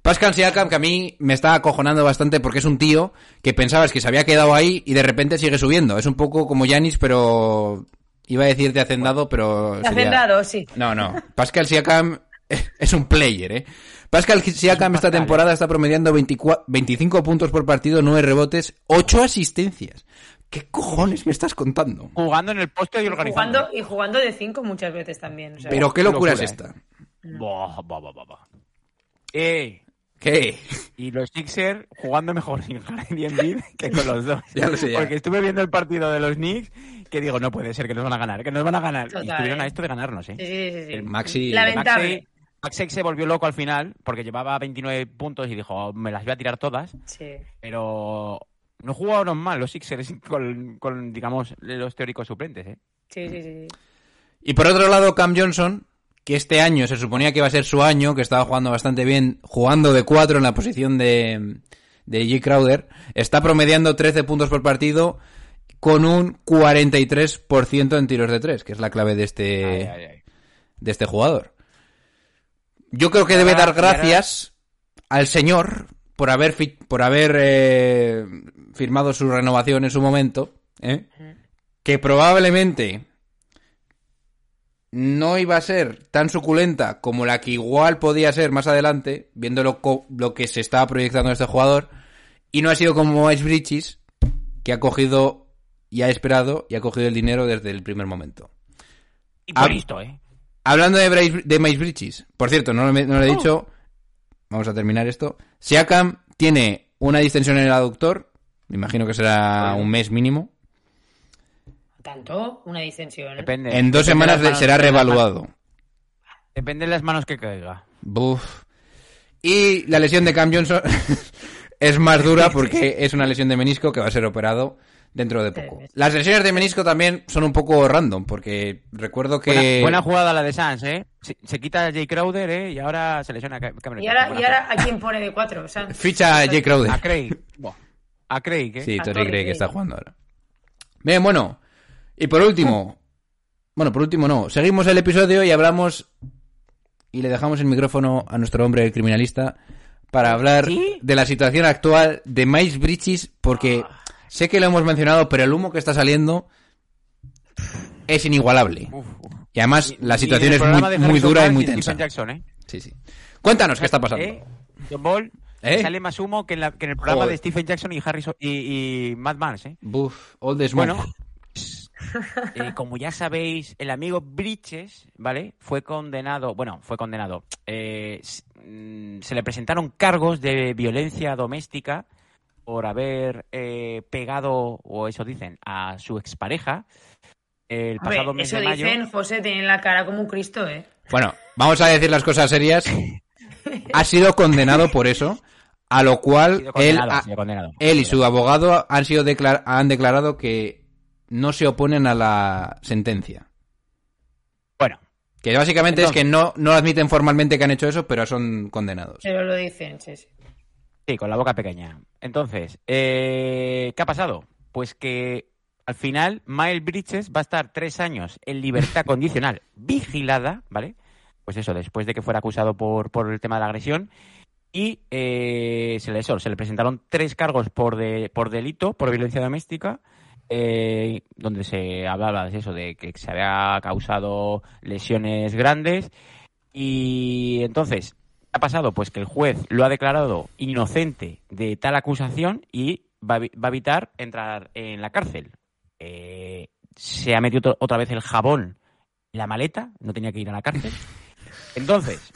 Pascal Siakam, que a mí me está acojonando bastante porque es un tío que pensabas que se había quedado ahí y de repente sigue subiendo. Es un poco como Yanis, pero iba a decir de hacendado, pero... Sería- vendado, sí. No, no. Pascal Siakam es un player, ¿eh? Pascal Siakam esta temporada está promediando 24 25 puntos por partido, 9 rebotes, 8 asistencias. ¿Qué cojones me estás contando? Jugando en el poste y organizando. Jugando, y jugando de cinco muchas veces también. o sea, Pero qué locura, locura, es ¿eh? esta. Buah, buah, buah, buah. Eh, ¿Qué? y los Sixers jugando mejor sin Harden y Embiid que con los dos. Ya lo sé, ya. Porque estuve viendo el partido de los Knicks que digo, no puede ser que nos van a ganar, que nos van a ganar. Total, y estuvieron a esto de ganarnos, ¿eh? Sí, sí, sí, sí. El Maxi- Lamentable. Maxey se volvió loco al final porque llevaba 29 puntos y dijo, me las voy a tirar todas. Sí. Pero no jugaron mal los Sixers con, con, digamos, los teóricos suplentes, ¿eh? Sí, sí, sí. Y por otro lado, Cam Johnson, que este año se suponía que iba a ser su año, que estaba jugando bastante bien, jugando de 4 en la posición de, de G. Crowder, está promediando 13 puntos por partido, con un 43% en tiros de tres, que es la clave de este, Ay, ay, ay. de este jugador. Yo creo que debe dar gracias al señor por haber fi- por haber eh, firmado su renovación en su momento, ¿eh? que probablemente no iba a ser tan suculenta como la que igual podía ser más adelante, viendo lo, lo que se estaba proyectando este jugador, y no ha sido como Ice Bridges, que ha cogido y ha esperado y ha cogido el dinero desde el primer momento. Y por listo, ¿eh? Hablando de, Bryce- de Miles Bridges, por cierto, no, me- no lo he dicho, vamos a terminar esto. Siakam tiene una distensión en el aductor, me imagino que será un mes mínimo. Tanto, una distensión. Depende. En dos Depende semanas será reevaluado. Depende de las manos que caiga. Buf. Y la lesión de Cam Johnson es más dura porque es una lesión de menisco que va a ser operado dentro de poco. Las lesiones de menisco también son un poco random porque recuerdo que... Buena, buena jugada la de Sans, ¿eh? Se, se quita a Jay Crowder, ¿eh? Y ahora se lesiona a Cam- Cameron Y ahora, Johnson. y ahora, ¿a quién pone de cuatro? Ficha a Jay Crowder. A Craig. A Craig, ¿eh? Sí, Craig Craig. está jugando ahora. Bien, bueno. Y por último. Bueno, por último no. Seguimos el episodio y hablamos. Y le dejamos el micrófono a nuestro hombre el criminalista. Para hablar ¿Sí? de la situación actual de Miles Bridges. Porque sé que lo hemos mencionado, pero el humo que está saliendo. Es inigualable. Uf, uf. Y además Y- la situación es muy, muy dura y muy Stephen tensa. Jackson, ¿eh? Sí, sí. Cuéntanos qué está pasando. ¿Eh? John Ball ¿Eh? sale más humo que en, la- que en el programa Joder. de Stephen Jackson y Harrison y, y Matt Barnes, ¿eh? Buf, all the smoke. Bueno, eh, como ya sabéis, el amigo Bridges, ¿vale? Fue condenado, bueno, fue condenado. eh, mm, se le presentaron cargos de violencia doméstica por haber eh, pegado, o eso dicen, a su expareja el pasado mes eso de mayo. dicen, José, tiene la cara como un Cristo, ¿eh? Bueno, vamos a decir las cosas serias. Ha sido condenado por eso, a lo cual él, ha- él y su abogado han sido declar- han declarado que no se oponen a la sentencia. Bueno, Que básicamente Entonces- es que no, no admiten formalmente que han hecho eso, pero son condenados. Pero lo dicen, sí, sí. Sí, con la boca pequeña. Entonces, eh, ¿qué ha pasado? Pues que al final Miles Bridges va a estar tres años en libertad condicional vigilada, ¿vale? Pues eso, después de que fuera acusado por, por el tema de la agresión. Y eh, se, le, eso, se le presentaron tres cargos por, de, por delito, por violencia doméstica, eh, donde se hablaba de eso, de que se había causado lesiones grandes. Y entonces, ¿qué ha pasado? Pues que el juez lo ha declarado inocente de tal acusación y va a, evitar entrar en la cárcel. Eh, se ha metido otra vez el jabón la maleta, no tenía que ir a la cárcel. Entonces,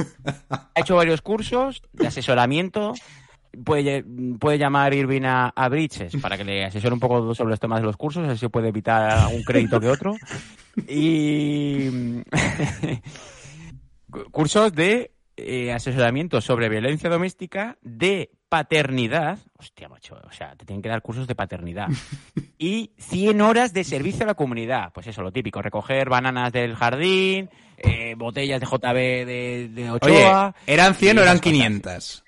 ha hecho varios cursos de asesoramiento. Puede, puede llamar Irving a, a Bridges para que le asesore un poco sobre los temas de los cursos, así puede evitar un crédito que otro. Y cursos de eh, asesoramiento sobre violencia doméstica, de paternidad. Hostia, macho, o sea, te tienen que dar cursos de paternidad. Y 100 horas de servicio a la comunidad. Pues eso, lo típico, recoger bananas del jardín, eh, botellas de JB de, de Oye, Ochoa. ¿eran 100 o eran esas cosas. 500?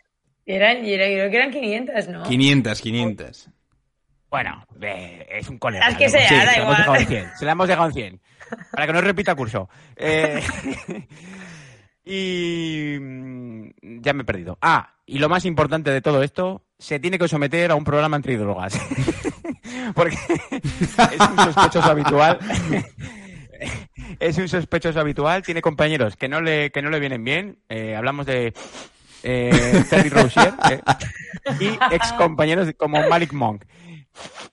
Eran, era- creo que eran 500, ¿no? 500, 500. Bueno, eh, es un colega. Las que ¿no? sea, Sí, da se la hemos igual. dejado en 100. Se la hemos dejado en 100. Para que no repita curso. Eh, y mm, ya me he perdido. Ah, y lo más importante de todo esto, se tiene que someter a un programa antidrogas. Porque es un sospechoso habitual. es un sospechoso habitual. Tiene compañeros que no le, que no le vienen bien. Eh, hablamos de eh, Terry Rozier eh, y ex compañeros como Malik Monk.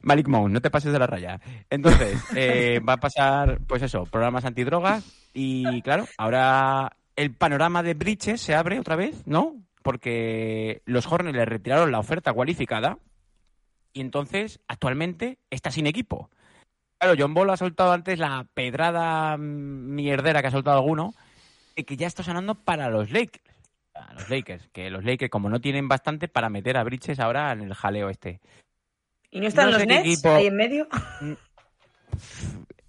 Malik Monk, no te pases de la raya. Entonces, eh, va a pasar, pues eso, programas antidrogas y claro, ahora el panorama de Bridges se abre otra vez, ¿no? Porque los Hornets le retiraron la oferta cualificada y entonces actualmente está sin equipo. Claro, John Ball ha soltado antes la pedrada mierdera que ha soltado alguno, de que ya está sonando para los Lakers. A los Lakers, que los Lakers como no tienen bastante para meter a Bridges ahora en el jaleo este. ¿Y no están No los Nets equipo- ahí en medio?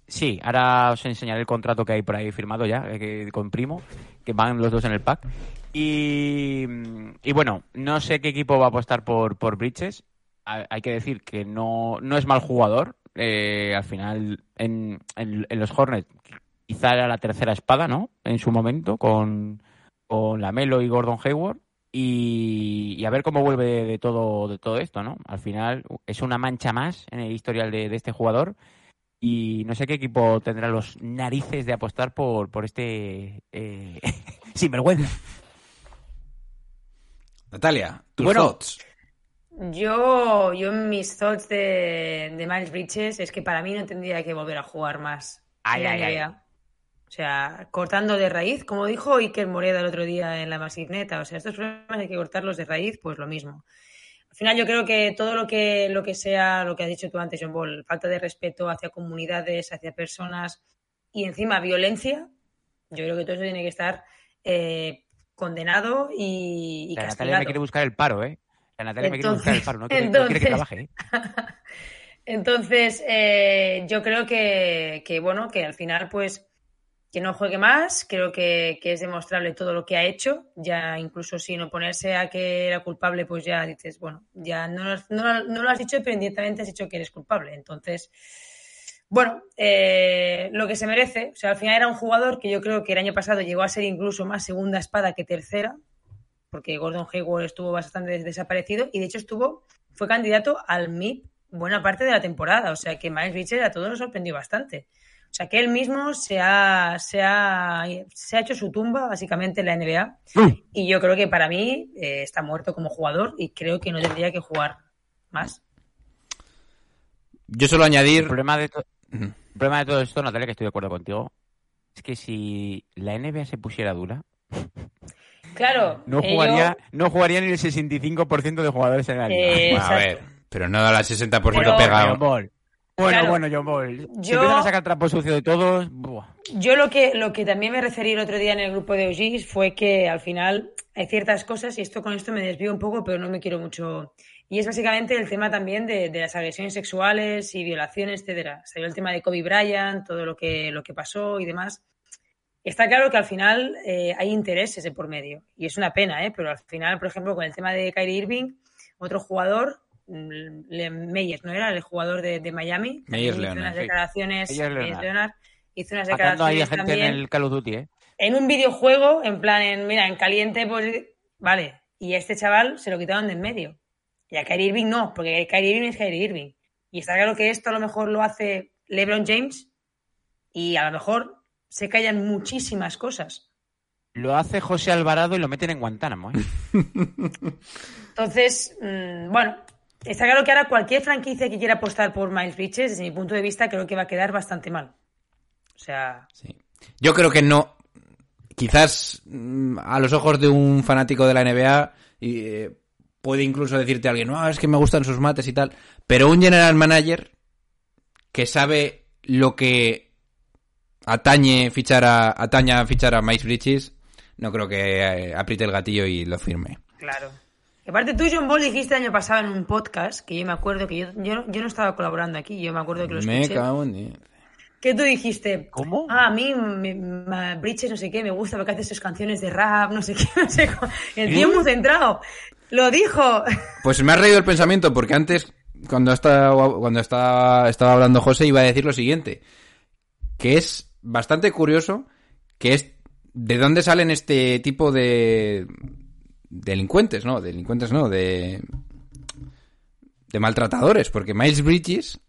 Sí, ahora os enseñaré el contrato que hay por ahí firmado ya, eh, que, con Primo, que van los dos en el pack. Y, y bueno, no sé qué equipo va a apostar por, por Bridges. Ha- Hay que decir que no, no es mal jugador, Eh, al final, en, en- en los Hornets, quizá era la tercera espada, ¿no? En su momento, con, con Lamelo y Gordon Hayward. Y, y a ver cómo vuelve de, de todo, de todo esto, ¿no? Al final es una mancha más en el historial de, de este jugador. Y no sé qué equipo tendrá los narices de apostar por, por este eh, sinvergüenza. Natalia, tus Bueno. thoughts. Yo, yo en mis thoughts de, de Miles Bridges es que para mí no tendría que volver a jugar más. Ay, ay, ay. O sea, cortando de raíz, como dijo Iker Moreda el otro día en la Masigneta. O sea, estos problemas hay que cortarlos de raíz, pues lo mismo. Al final yo creo que todo lo que, lo que sea, lo que has dicho tú antes, John Ball, falta de respeto hacia comunidades, hacia personas y encima violencia, yo creo que todo eso tiene que estar eh, condenado y, y La Natalia me quiere buscar el paro, ¿eh? La Natalia me quiere buscar el paro, no quiere, no quiere que entonces- trabaje, ¿eh? Entonces, eh, yo creo que, que, bueno, que al final, pues, que no juegue más, creo que, es demostrable todo lo que ha hecho, ya incluso sin oponerse a que era culpable, pues ya dices, bueno, ya no, lo has- dicho, pero indirectamente has dicho que eres culpable. Entonces, bueno, eh, lo que se merece, o sea, al final era un jugador que yo creo que el año pasado llegó a ser incluso más segunda espada que tercera, porque Gordon Hayward estuvo bastante des- desaparecido y de hecho estuvo, fue candidato al MIP buena parte de la temporada, o sea que Miles Bridges a todos nos sorprendió bastante. O sea que él mismo se ha, se ha, se ha hecho su tumba básicamente en la NBA y yo creo que para mí eh, está muerto como jugador y creo que no tendría que jugar más. Yo solo El añadir. problema de, to- el problema de todo esto, Natalia, que estoy de acuerdo contigo, es que si la NBA se pusiera dura, Claro, no eh, jugaría, yo- no jugaría ni el 65% de jugadores en la liga. Eh, Bueno, a ver, pero no da la 60% Pero- pegado. Bueno, Claro. bueno, John Ball. Si Yo- a sacar trapo sucio de todos, buah. Yo lo que, lo que también me referí el otro día en el grupo de OGs fue que al final hay ciertas cosas, y esto con esto me desvío un poco, pero no me quiero mucho. Y es básicamente el tema también de, de las agresiones sexuales y violaciones, etcétera. Salió el tema de Kobe Bryant, todo lo que, lo que pasó y demás. Está claro que al final eh, hay intereses de por medio. Y es una pena, ¿eh? Pero al final, por ejemplo, con el tema de Kyrie Irving, otro jugador, Meyers, ¿no era? El jugador de, de Miami. Meyers Leonard, unas sí. declaraciones. Meyers Meyers Leonard. Leonard hizo unas Matando ahí a declaraciones gente también en el Call of Duty, ¿eh? en un videojuego, en plan, en, mira, en caliente, pues, vale. Y a este chaval se lo quitaron de en medio. Y a Kyrie Irving no, porque Kyrie Irving es Kyrie Irving. Y está claro que esto a lo mejor lo hace LeBron James y a lo mejor se callan muchísimas cosas. Lo hace José Alvarado y lo meten en Guantánamo, ¿eh? Entonces, mm, bueno, está claro que ahora cualquier franquicia que quiera apostar por Miles Bridges, desde mi punto de vista, creo que va a quedar bastante mal. O sea, Sí. Yo creo que no. Quizás mm, a los ojos de un fanático de la NBA eh, puede incluso decirte a alguien, no, es que me gustan sus mates y tal. Pero un general manager que sabe lo que atañe fichar a, atañe a fichar a Miles Bridges, no creo que eh, apriete el gatillo y lo firme. Claro. Aparte tú, John Ball, dijiste el año pasado en un podcast, que yo me acuerdo que yo, yo, no- yo no estaba colaborando aquí, yo me acuerdo que lo Me escuché, cago en que tú dijiste, ¿Cómo? ah, a mí me, me- Bridges no sé qué, me gusta porque hace sus canciones de rap, no sé qué, no sé cómo. El tío muy centrado. Lo dijo. Pues me ha reído el pensamiento porque antes, cuando estaba, cuando estaba, estaba hablando José, iba a decir lo siguiente. Que es bastante curioso que es de dónde salen este tipo de delincuentes, ¿no? Delincuentes no, de de maltratadores, porque Miles Bridges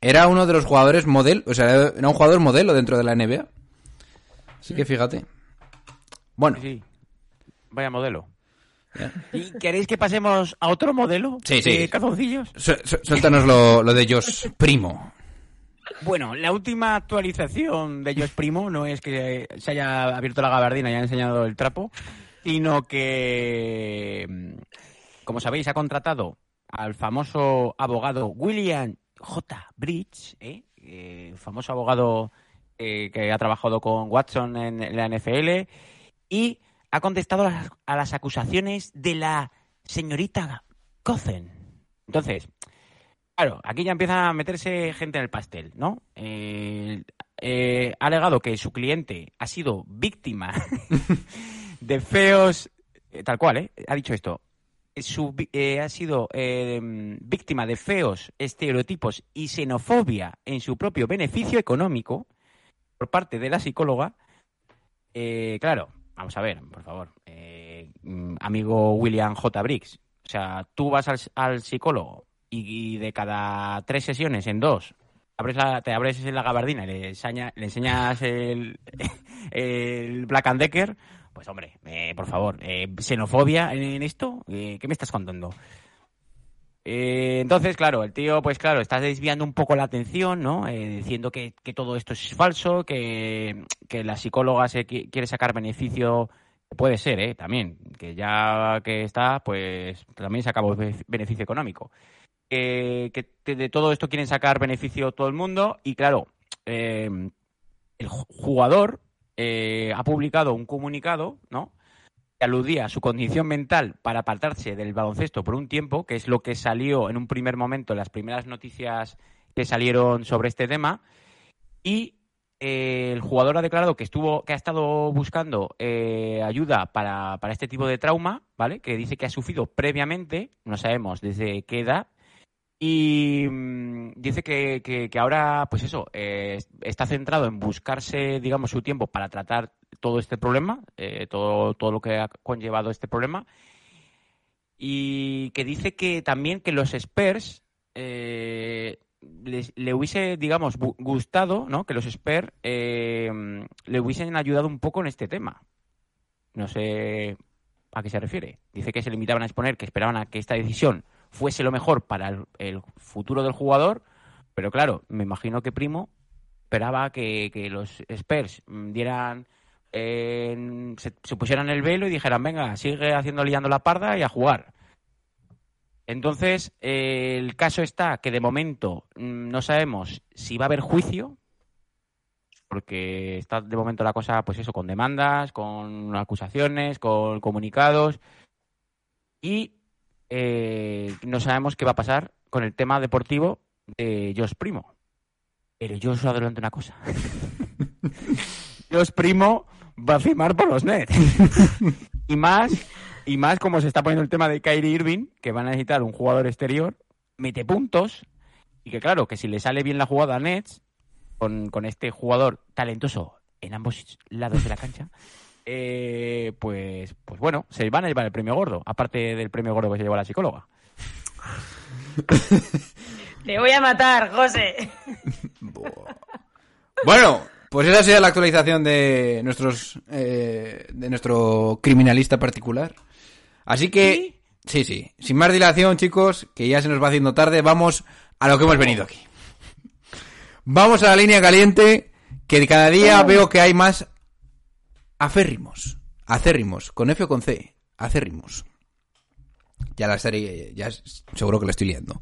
era uno de los jugadores modelo, o sea, era un jugador modelo dentro de la NBA. Así que fíjate. Bueno, Sí. Vaya modelo. ya. ¿Y queréis que pasemos a otro modelo? Sí, sí. de calzoncillos? Suéltanos lo, lo de Josh Primo. Bueno, la última actualización de Josh Primo no es que se haya abierto la gabardina y haya enseñado el trapo, sino que, mm, como sabéis, ha contratado al famoso abogado William J. Bridge, ¿eh? Eh, famoso abogado eh, que ha trabajado con Watson en, la NFL, y ha contestado a las, a las acusaciones de la señorita Cozen. Entonces, Claro, aquí ya empieza a meterse gente en el pastel, ¿no? Eh, eh, ha alegado que su cliente ha sido víctima de feos, eh, tal cual, ¿eh? Ha dicho esto, su vi- eh, ha sido eh, mm, víctima de feos estereotipos y xenofobia en su propio beneficio económico por parte de la psicóloga, eh, claro, vamos a ver, por favor, eh, mm, amigo William J. Briggs, o sea, tú vas al, al psicólogo y, de cada tres sesiones en dos abres la, te abres la gabardina y le, enseña- le enseñas el, el Black and Decker, pues hombre, eh, por favor, eh, xenofobia en, esto, Eh, ¿qué me estás contando? Entonces, claro, el tío, pues claro, está desviando un poco la atención, ¿no? Diciendo que, que todo esto es falso, que, que la psicóloga se qui- quiere sacar beneficio, puede ser, ¿eh? También, que ya que está, pues también se acabó beneficio económico que, de todo esto quieren sacar beneficio todo el mundo y claro, el ju- jugador eh, ha publicado un comunicado, ¿no? Que aludía a su condición mental para apartarse del baloncesto por un tiempo, que es lo que salió en un primer momento en las primeras noticias que salieron sobre este tema. Y eh, el jugador ha declarado que estuvo, que ha estado buscando eh, ayuda para, para este tipo de trauma, ¿vale? Que dice que ha sufrido previamente, no sabemos desde qué edad, y mm, dice que, que- que ahora, pues eso, eh, está centrado en buscarse, digamos, su tiempo para tratar todo este problema, eh, todo, todo lo que ha conllevado este problema. Y que dice que también que los Spurs eh, les- le hubiese, digamos, gustado, ¿no? Que los Spurs eh, le hubiesen ayudado un poco en este tema. No sé a qué se refiere. Dice que se limitaban a exponer que esperaban a que esta decisión fuese lo mejor para el, futuro del jugador, pero claro, me imagino que Primo esperaba que, los Spurs mm, dieran eh, se, se pusieran el velo y dijeran, venga, sigue haciendo liando la parda y a jugar. Entonces, eh, el caso está que de momento mm, no sabemos si va a haber juicio, porque está de momento la cosa, pues eso, con demandas, con acusaciones, con comunicados, y eh, no sabemos qué va a pasar con el tema deportivo de Josh Primo. Pero yo os adelanto una cosa. Josh Primo va a firmar por los Nets. y más, y más como se está poniendo el tema de Kyrie Irving, que van a necesitar un jugador exterior, mete puntos, y que claro, que si le sale bien la jugada a Nets, con, con este jugador talentoso en ambos lados de la cancha, eh, pues, pues bueno, se van a llevar el premio gordo, aparte del premio gordo que se lleva la psicóloga. Te voy a matar, José. Bueno, pues esa sería la actualización de nuestros eh, de nuestro criminalista particular. Así que, sí, sí, sin más dilación, chicos, que ya se nos va haciendo tarde, vamos a lo que hemos venido aquí. Vamos a la línea caliente, que cada día veo que hay más aférrimos, acérrimos, con F o con C, acérrimos. Ya la estaré, ya seguro que la estoy liando.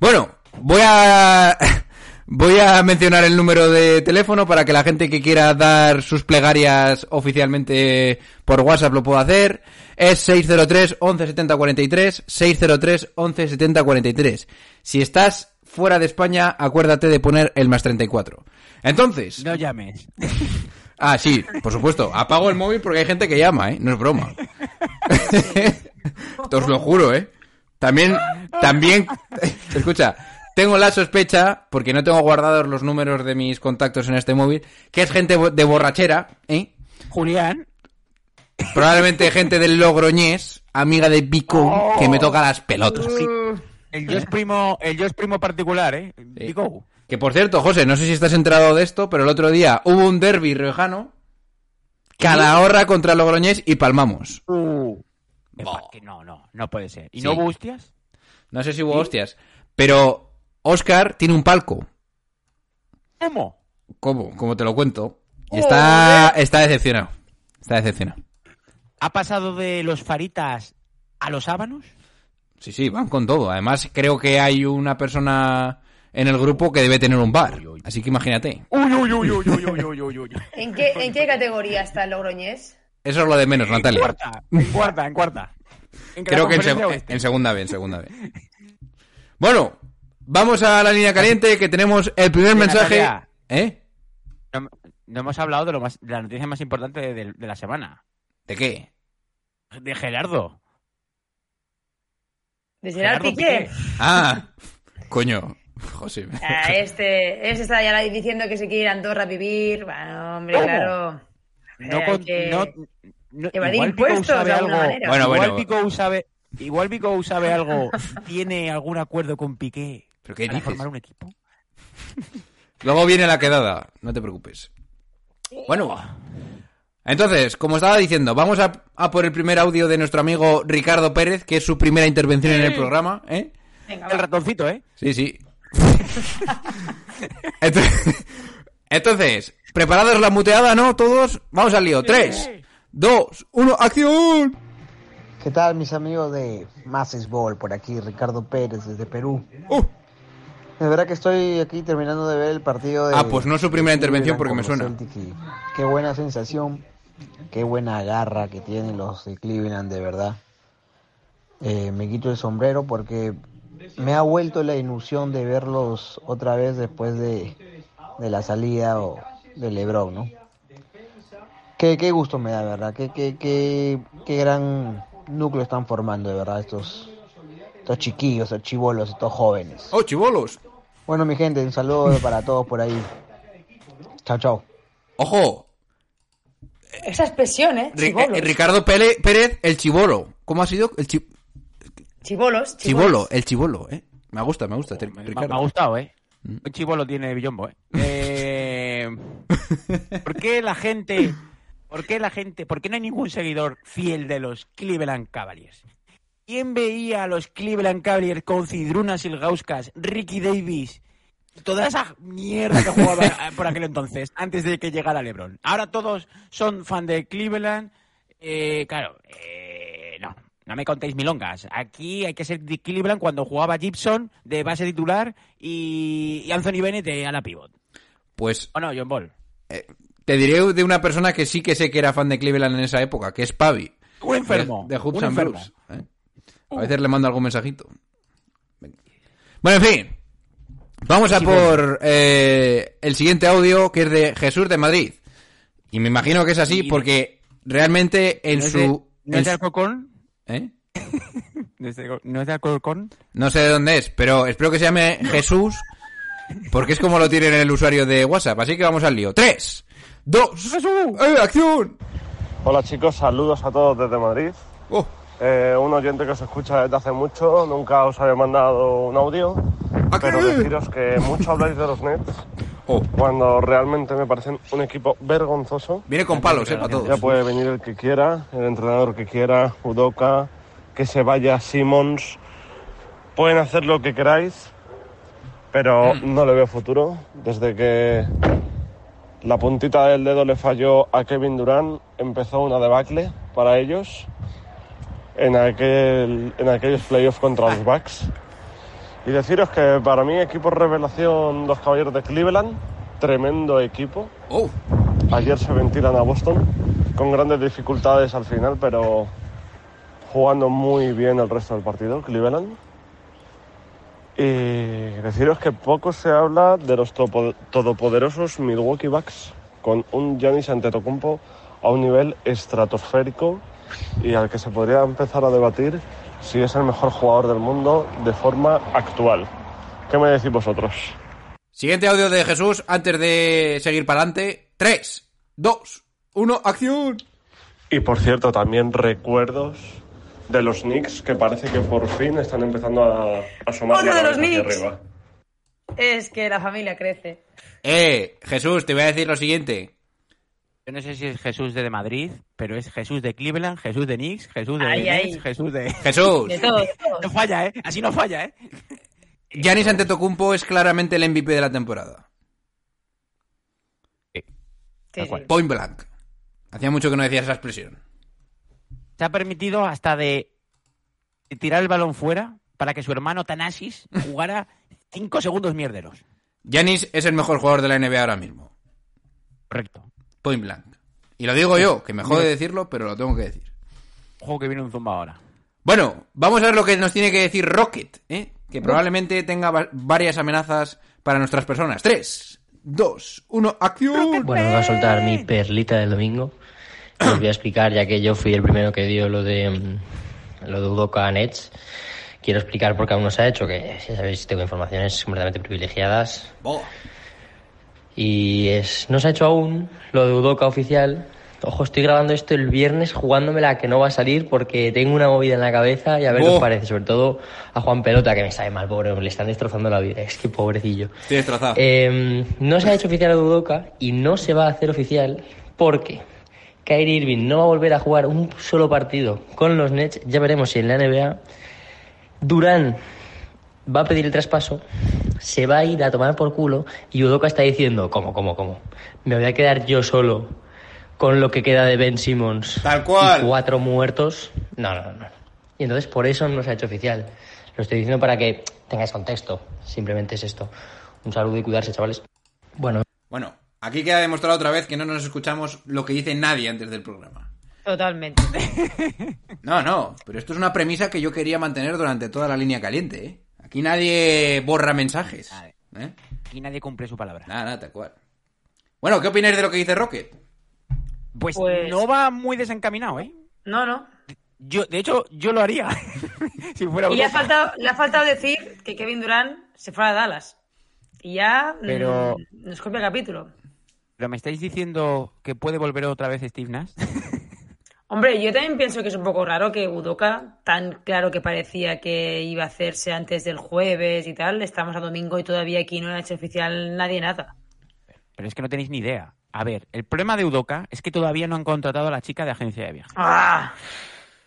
Bueno, voy a voy a mencionar el número de teléfono para que la gente que quiera dar sus plegarias oficialmente por WhatsApp lo pueda hacer. Es 603 11 70 43, 603 11 70 43. Si estás fuera de España, acuérdate de poner el más 34. Entonces, No llames. Ah, sí, por supuesto. Apago el móvil porque hay gente que llama, ¿eh? No es broma. Te os lo juro, ¿eh? También, también, escucha, tengo la sospecha, porque no tengo guardados los números de mis contactos en este móvil, que es gente de borrachera, ¿eh? Julián, Probablemente gente del Logroñés, amiga de Pico, que me toca las pelotas. el Josh primo, el Josh primo particular, ¿eh? Digo, Que por cierto, José, no sé si estás enterado de esto, pero el otro día hubo un derby riojano, Calahorra contra Logroñés y palmamos. que no, no, no puede ser. ¿Y Sí. no hubo hostias? No sé si hubo hostias. Pero Oscar tiene un palco. ¿Cómo? ¿Cómo? Como te lo cuento. Y está, está decepcionado. Está decepcionado. ¿Ha pasado de los faritas a los sábanos? Sí, sí, van con todo. Además, creo que hay una persona en el grupo que debe tener un bar. Así que imagínate. ¿En qué, categoría está el Logroñés? Eso es lo de menos, Natalia. En cuarta, en cuarta, en cuarta. Creo que en, segunda vez, en segunda vez. Bueno, vamos a la línea caliente que tenemos el primer mensaje. ¿Eh? No, hemos hablado de, lo más, de la noticia más importante de, la semana. ¿De qué? De Gerardo. ¿De Gerardo Piqué? Ah, coño. José. Ah, este, este está ya diciendo que se quiere ir a Andorra a vivir. Bueno, hombre, ¿Cómo? claro. No con- que- no- no- evadir igual Pico impuestos sabe de alguna algo. manera. Bueno, igual bueno. Pico sabe, igual Pico sabe algo. Tiene algún acuerdo con Piqué ¿Pero qué para dices? formar un equipo. Luego viene la quedada, no te preocupes. Bueno, entonces, como estaba diciendo, vamos a, a por el primer audio de nuestro amigo Ricardo Pérez, que es su primera intervención en el programa, ¿eh? Venga, El ratoncito, ¿eh? Sí, sí. Entonces, entonces, ¿preparados la muteada, no? Todos, vamos al lío. Tres, dos, uno, acción. ¿Qué tal mis amigos de Más Ball? Por aquí, Ricardo Pérez desde Perú. Uh, De verdad que estoy aquí terminando de ver el partido de... Ah, pues no es su primera intervención porque me suena. y Qué buena sensación, qué buena garra que tienen los de Cleveland, de verdad. Eh, me quito el sombrero porque me ha vuelto la ilusión de verlos otra vez después de, de la salida o de LeBron, ¿no? Qué, qué gusto me da, ¿verdad? Qué, qué, qué, qué gran núcleo están formando, de verdad, estos, estos chiquillos, estos chivolos, estos jóvenes. oh, chivolos. Bueno, mi gente, un saludo para todos por ahí. Chao, chao. Ojo, Esa expresión, ¿eh? Chibolos. Ricardo Pérez, Pérez, el chivolo. ¿Cómo ha sido? El chi- Chibolos. chivolo, el chivolo, ¿eh? Me gusta, me gusta, Me, me- ha gustado, ¿eh? Mm. Un chivo lo tiene Billombo, ¿eh? Eh, ¿Por qué la gente... ¿Por qué la gente... ¿Por qué no hay ningún seguidor fiel de los Cleveland Cavaliers? ¿Quién veía a los Cleveland Cavaliers con Cidrunas Ilgauskas, Ricky Davis, toda esa mierda que jugaba eh, por aquel entonces, antes de que llegara LeBron? Ahora todos son fan de Cleveland. Eh, claro, eh, no, me contéis milongas. Aquí hay que ser de Cleveland cuando jugaba Gibson de base titular y, y Anthony Bennett de ala pivot. Pues ¿O no, John Ball? te diré de una persona que sí que sé que era fan de Cleveland en esa época, que es Pavi. Un enfermo. De, de Hoops and. Blues, ¿eh? A veces le mando algún mensajito. Venga. Bueno, en fin. Vamos a por eh, el siguiente audio, que es de Jesús de Madrid. Y me imagino que es así porque realmente en ¿No es su... de- ¿No es de? ¿Eh? ¿No es de- ¿No es de Alcorcón? No sé de dónde es, pero espero que se llame Jesús, porque es como lo tiene en el usuario de WhatsApp. Así que vamos al lío. ¡Tres! ¡Dos! ¡Eh, acción! Hola chicos, saludos a todos desde Madrid. Oh, Eh, un oyente que os escucha desde hace mucho, nunca os había mandado un audio, ¿A pero deciros que mucho habláis de los Nets oh. cuando realmente me parecen un equipo vergonzoso. Viene con palos, eh, para Ya todos. puede venir el que quiera, el entrenador que quiera, Udoka, que se vaya Simmons. Pueden hacer lo que queráis, pero no le veo futuro. Desde que la puntita del dedo le falló a Kevin Durant, empezó una debacle para ellos en, aquel, en aquellos playoffs contra los Bucks. Y deciros que para mí equipo revelación los Caballeros de Cleveland, tremendo equipo. Oh, Ayer se ventilan a Boston con grandes dificultades al final, pero jugando muy bien el resto del partido, Cleveland. Y deciros que poco se habla de los todopoderosos Milwaukee Bucks, con un Giannis Antetokounmpo a un nivel estratosférico y al que se podría empezar a debatir si es el mejor jugador del mundo de forma actual. ¿Qué me decís vosotros? Siguiente audio de Jesús antes de seguir para adelante. Tres, dos, uno, acción. Y por cierto, también recuerdos de los Knicks que parece que por fin están empezando a asomar la de los Knicks. arriba. Es que la familia crece. Eh, Jesús, te voy a decir lo siguiente. Yo no sé si es Jesús de Madrid, pero es Jesús de Cleveland, Jesús de Knicks, Jesús de Ay, Nets, ay. Jesús de... Jesús, De. No falla, ¿eh? Así no falla, ¿eh? Giannis Antetokounmpo es claramente el MVP de la temporada. Sí. Point blank. Hacía mucho que no decías esa expresión. Se ha permitido hasta de tirar el balón fuera para que su hermano Tanasis jugara cinco segundos mierderos. Giannis es el mejor jugador de la NBA ahora mismo. Correcto. Point blank. Y lo digo yo, que me jode decirlo, pero lo tengo que decir. Ojo que viene un zumba ahora. Bueno, vamos a ver lo que nos tiene que decir Rocket, ¿eh? que probablemente tenga va- varias amenazas para nuestras personas. Tres, dos, uno, acción. Bueno, voy a soltar mi perlita del domingo. Os voy a explicar, ya que yo fui el primero que dio lo de mm, lo de Udoka Nets, Quiero explicar por qué aún no se ha hecho, que ya sabéis, tengo informaciones completamente privilegiadas. Boh. Y es, no se ha hecho aún lo de Udoca oficial. Ojo, estoy grabando esto el viernes jugándomela que no va a salir porque tengo una movida en la cabeza y a ver qué Oh. os parece. Sobre todo a Juan Pelota, que me sabe mal, pobre, le están destrozando la vida. Es que pobrecillo. Estoy destrozado. Eh, no se ha hecho oficial lo de Udoca y no se va a hacer oficial porque Kyrie Irving no va a volver a jugar un solo partido con los Nets. Ya veremos si en la NBA Durán va a pedir el traspaso, se va a ir a tomar por culo y Udoka está diciendo, ¿cómo, cómo, cómo? Me voy a quedar yo solo con lo que queda de Ben Simmons Tal cual. y cuatro muertos. No, no, no. Y entonces por eso no se ha hecho oficial. Lo estoy diciendo para que tengáis contexto. Simplemente es esto. Un saludo y cuidarse, chavales. Bueno, Bueno, aquí queda demostrado otra vez que no nos escuchamos lo que dice nadie antes del programa. Totalmente. No, no, pero esto es una premisa que yo quería mantener durante toda la línea caliente, ¿eh? Aquí nadie borra mensajes. ¿eh? Aquí nadie cumple su palabra. Nada, nada, tal cual. Bueno, ¿qué opináis de lo que dice Rocket? Pues, Pues- no va muy desencaminado, ¿eh? No, no. Yo, de hecho, yo lo haría. si fuera Y le ha, faltado, le ha faltado decir que Kevin Durant se fuera a Dallas. Y ya mm, Pero- nos copia el capítulo. Pero me estáis diciendo que puede volver otra vez Steve Nash. Hombre, yo también pienso que es un poco raro que Udoka, tan claro que parecía que iba a hacerse antes del jueves y tal, estamos a domingo y todavía aquí no ha hecho oficial nadie nada. Pero es que no tenéis ni idea. A ver, el problema de Udoca es que todavía no han contratado a la chica de agencia de viajes. ¡Ah!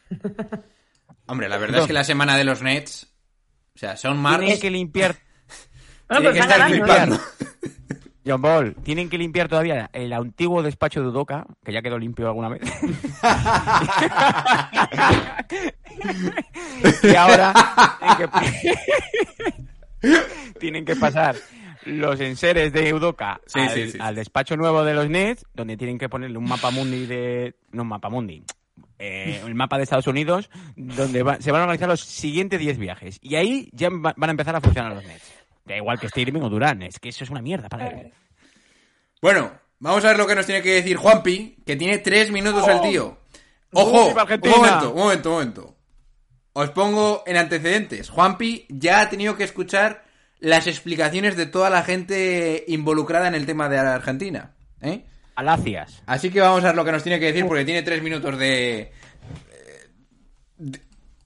Hombre, la verdad es que la semana de los Nets... O sea, Sean Tienen Marks... que limpiar. Bueno, pero que están estar. John Ball, tienen que limpiar todavía el antiguo despacho de Udoca, que ya quedó limpio alguna vez. y ahora tienen que, tienen que pasar los enseres de Udoca Sí, al, sí, sí, sí. al despacho nuevo de los Nets, donde tienen que ponerle un mapa mundi de... No, un mapa mundi. eh, el mapa de Estados Unidos, donde va- se van a organizar los siguientes 10 viajes. Y ahí ya va- van a empezar a funcionar los Nets. Da igual que esté Irving o Durán, es que eso es una mierda para él. Bueno, vamos a ver lo que nos tiene que decir Juanpi, que tiene tres minutos el tío. ¡Ojo! ¡Viva Un momento, un momento, un momento. Os pongo en antecedentes. Juanpi ya ha tenido que escuchar las explicaciones de toda la gente involucrada en el tema de Argentina. ¿eh? Alacias. Así que vamos a ver lo que nos tiene que decir porque tiene tres minutos de... de,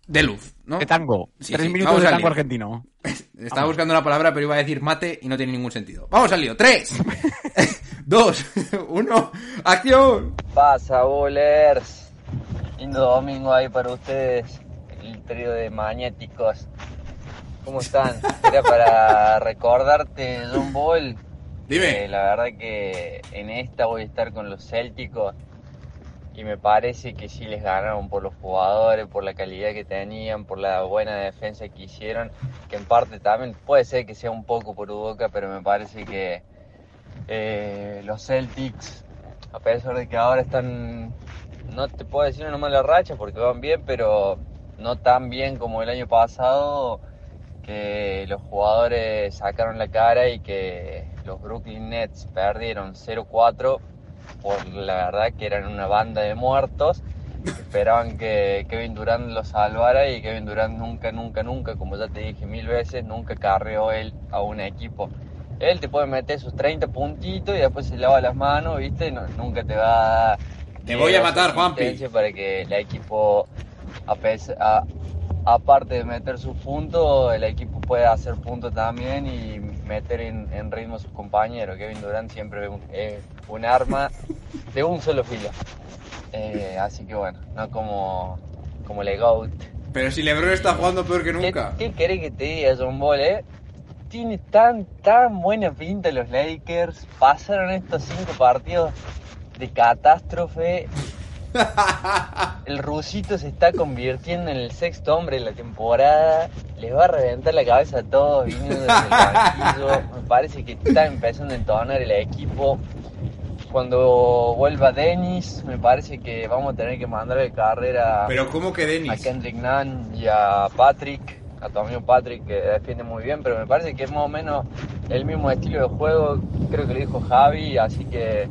de luz, ¿no? De tango. Sí, Tres sí, minutos vamos de tango argentino. Estaba buscando una palabra, pero iba a decir mate y no tiene ningún sentido. Vamos al lío. ¡Tres! ¡Dos! ¡Uno! ¡Acción! pasa, bowlers? Lindo domingo ahí para ustedes, el trío de magnéticos. ¿Cómo están? Era para recordarte, John Ball. Dime. que la verdad que en esta voy a estar con los Célticos y me parece que sí les ganaron por los jugadores, por la calidad que tenían, por la buena defensa que hicieron, que en parte también puede ser que sea un poco por Udoca, pero me parece que eh, los Celtics, a pesar de que ahora están, no te puedo decir una mala racha porque van bien, pero no tan bien como el año pasado, que los jugadores sacaron la cara y que los Brooklyn Nets perdieron 0-4 por la verdad que eran una banda de muertos que esperaban que Kevin Durant los salvara y Kevin Durant nunca, nunca, nunca, como ya te dije mil veces, nunca carreó él a un equipo. Él te puede meter sus 30 puntitos y después se lava las manos, ¿viste? No, nunca te va a dar Te voy a matar, Juanpi. para que el equipo, a pes- a- aparte de meter sus puntos, el equipo puede hacer puntos también y meter en, en ritmo a sus compañeros. Kevin Durant siempre es un, arma de un solo filo. Eh, así que bueno, no como, como el GOAT. Pero si LeBron está jugando peor que ¿Qué, nunca. qué querés que te diga, John Ball, eh? Tiene tan, tan buena pinta los Lakers. Pasaron estos cinco partidos de catástrofe. El rusito se está convirtiendo en el sexto hombre de la temporada. Les va a reventar la cabeza a todos viniendo desde el banquillo. Me parece que está empezando a entonar el equipo. Cuando vuelva Dennis, me parece que vamos a tener que mandar de carrera Pero ¿cómo que a Dennis? Kendrick Nunn y a Patrick, a tu amigo Patrick que defiende muy bien, pero me parece que es más o menos el mismo estilo de juego, creo que lo dijo Javi, así que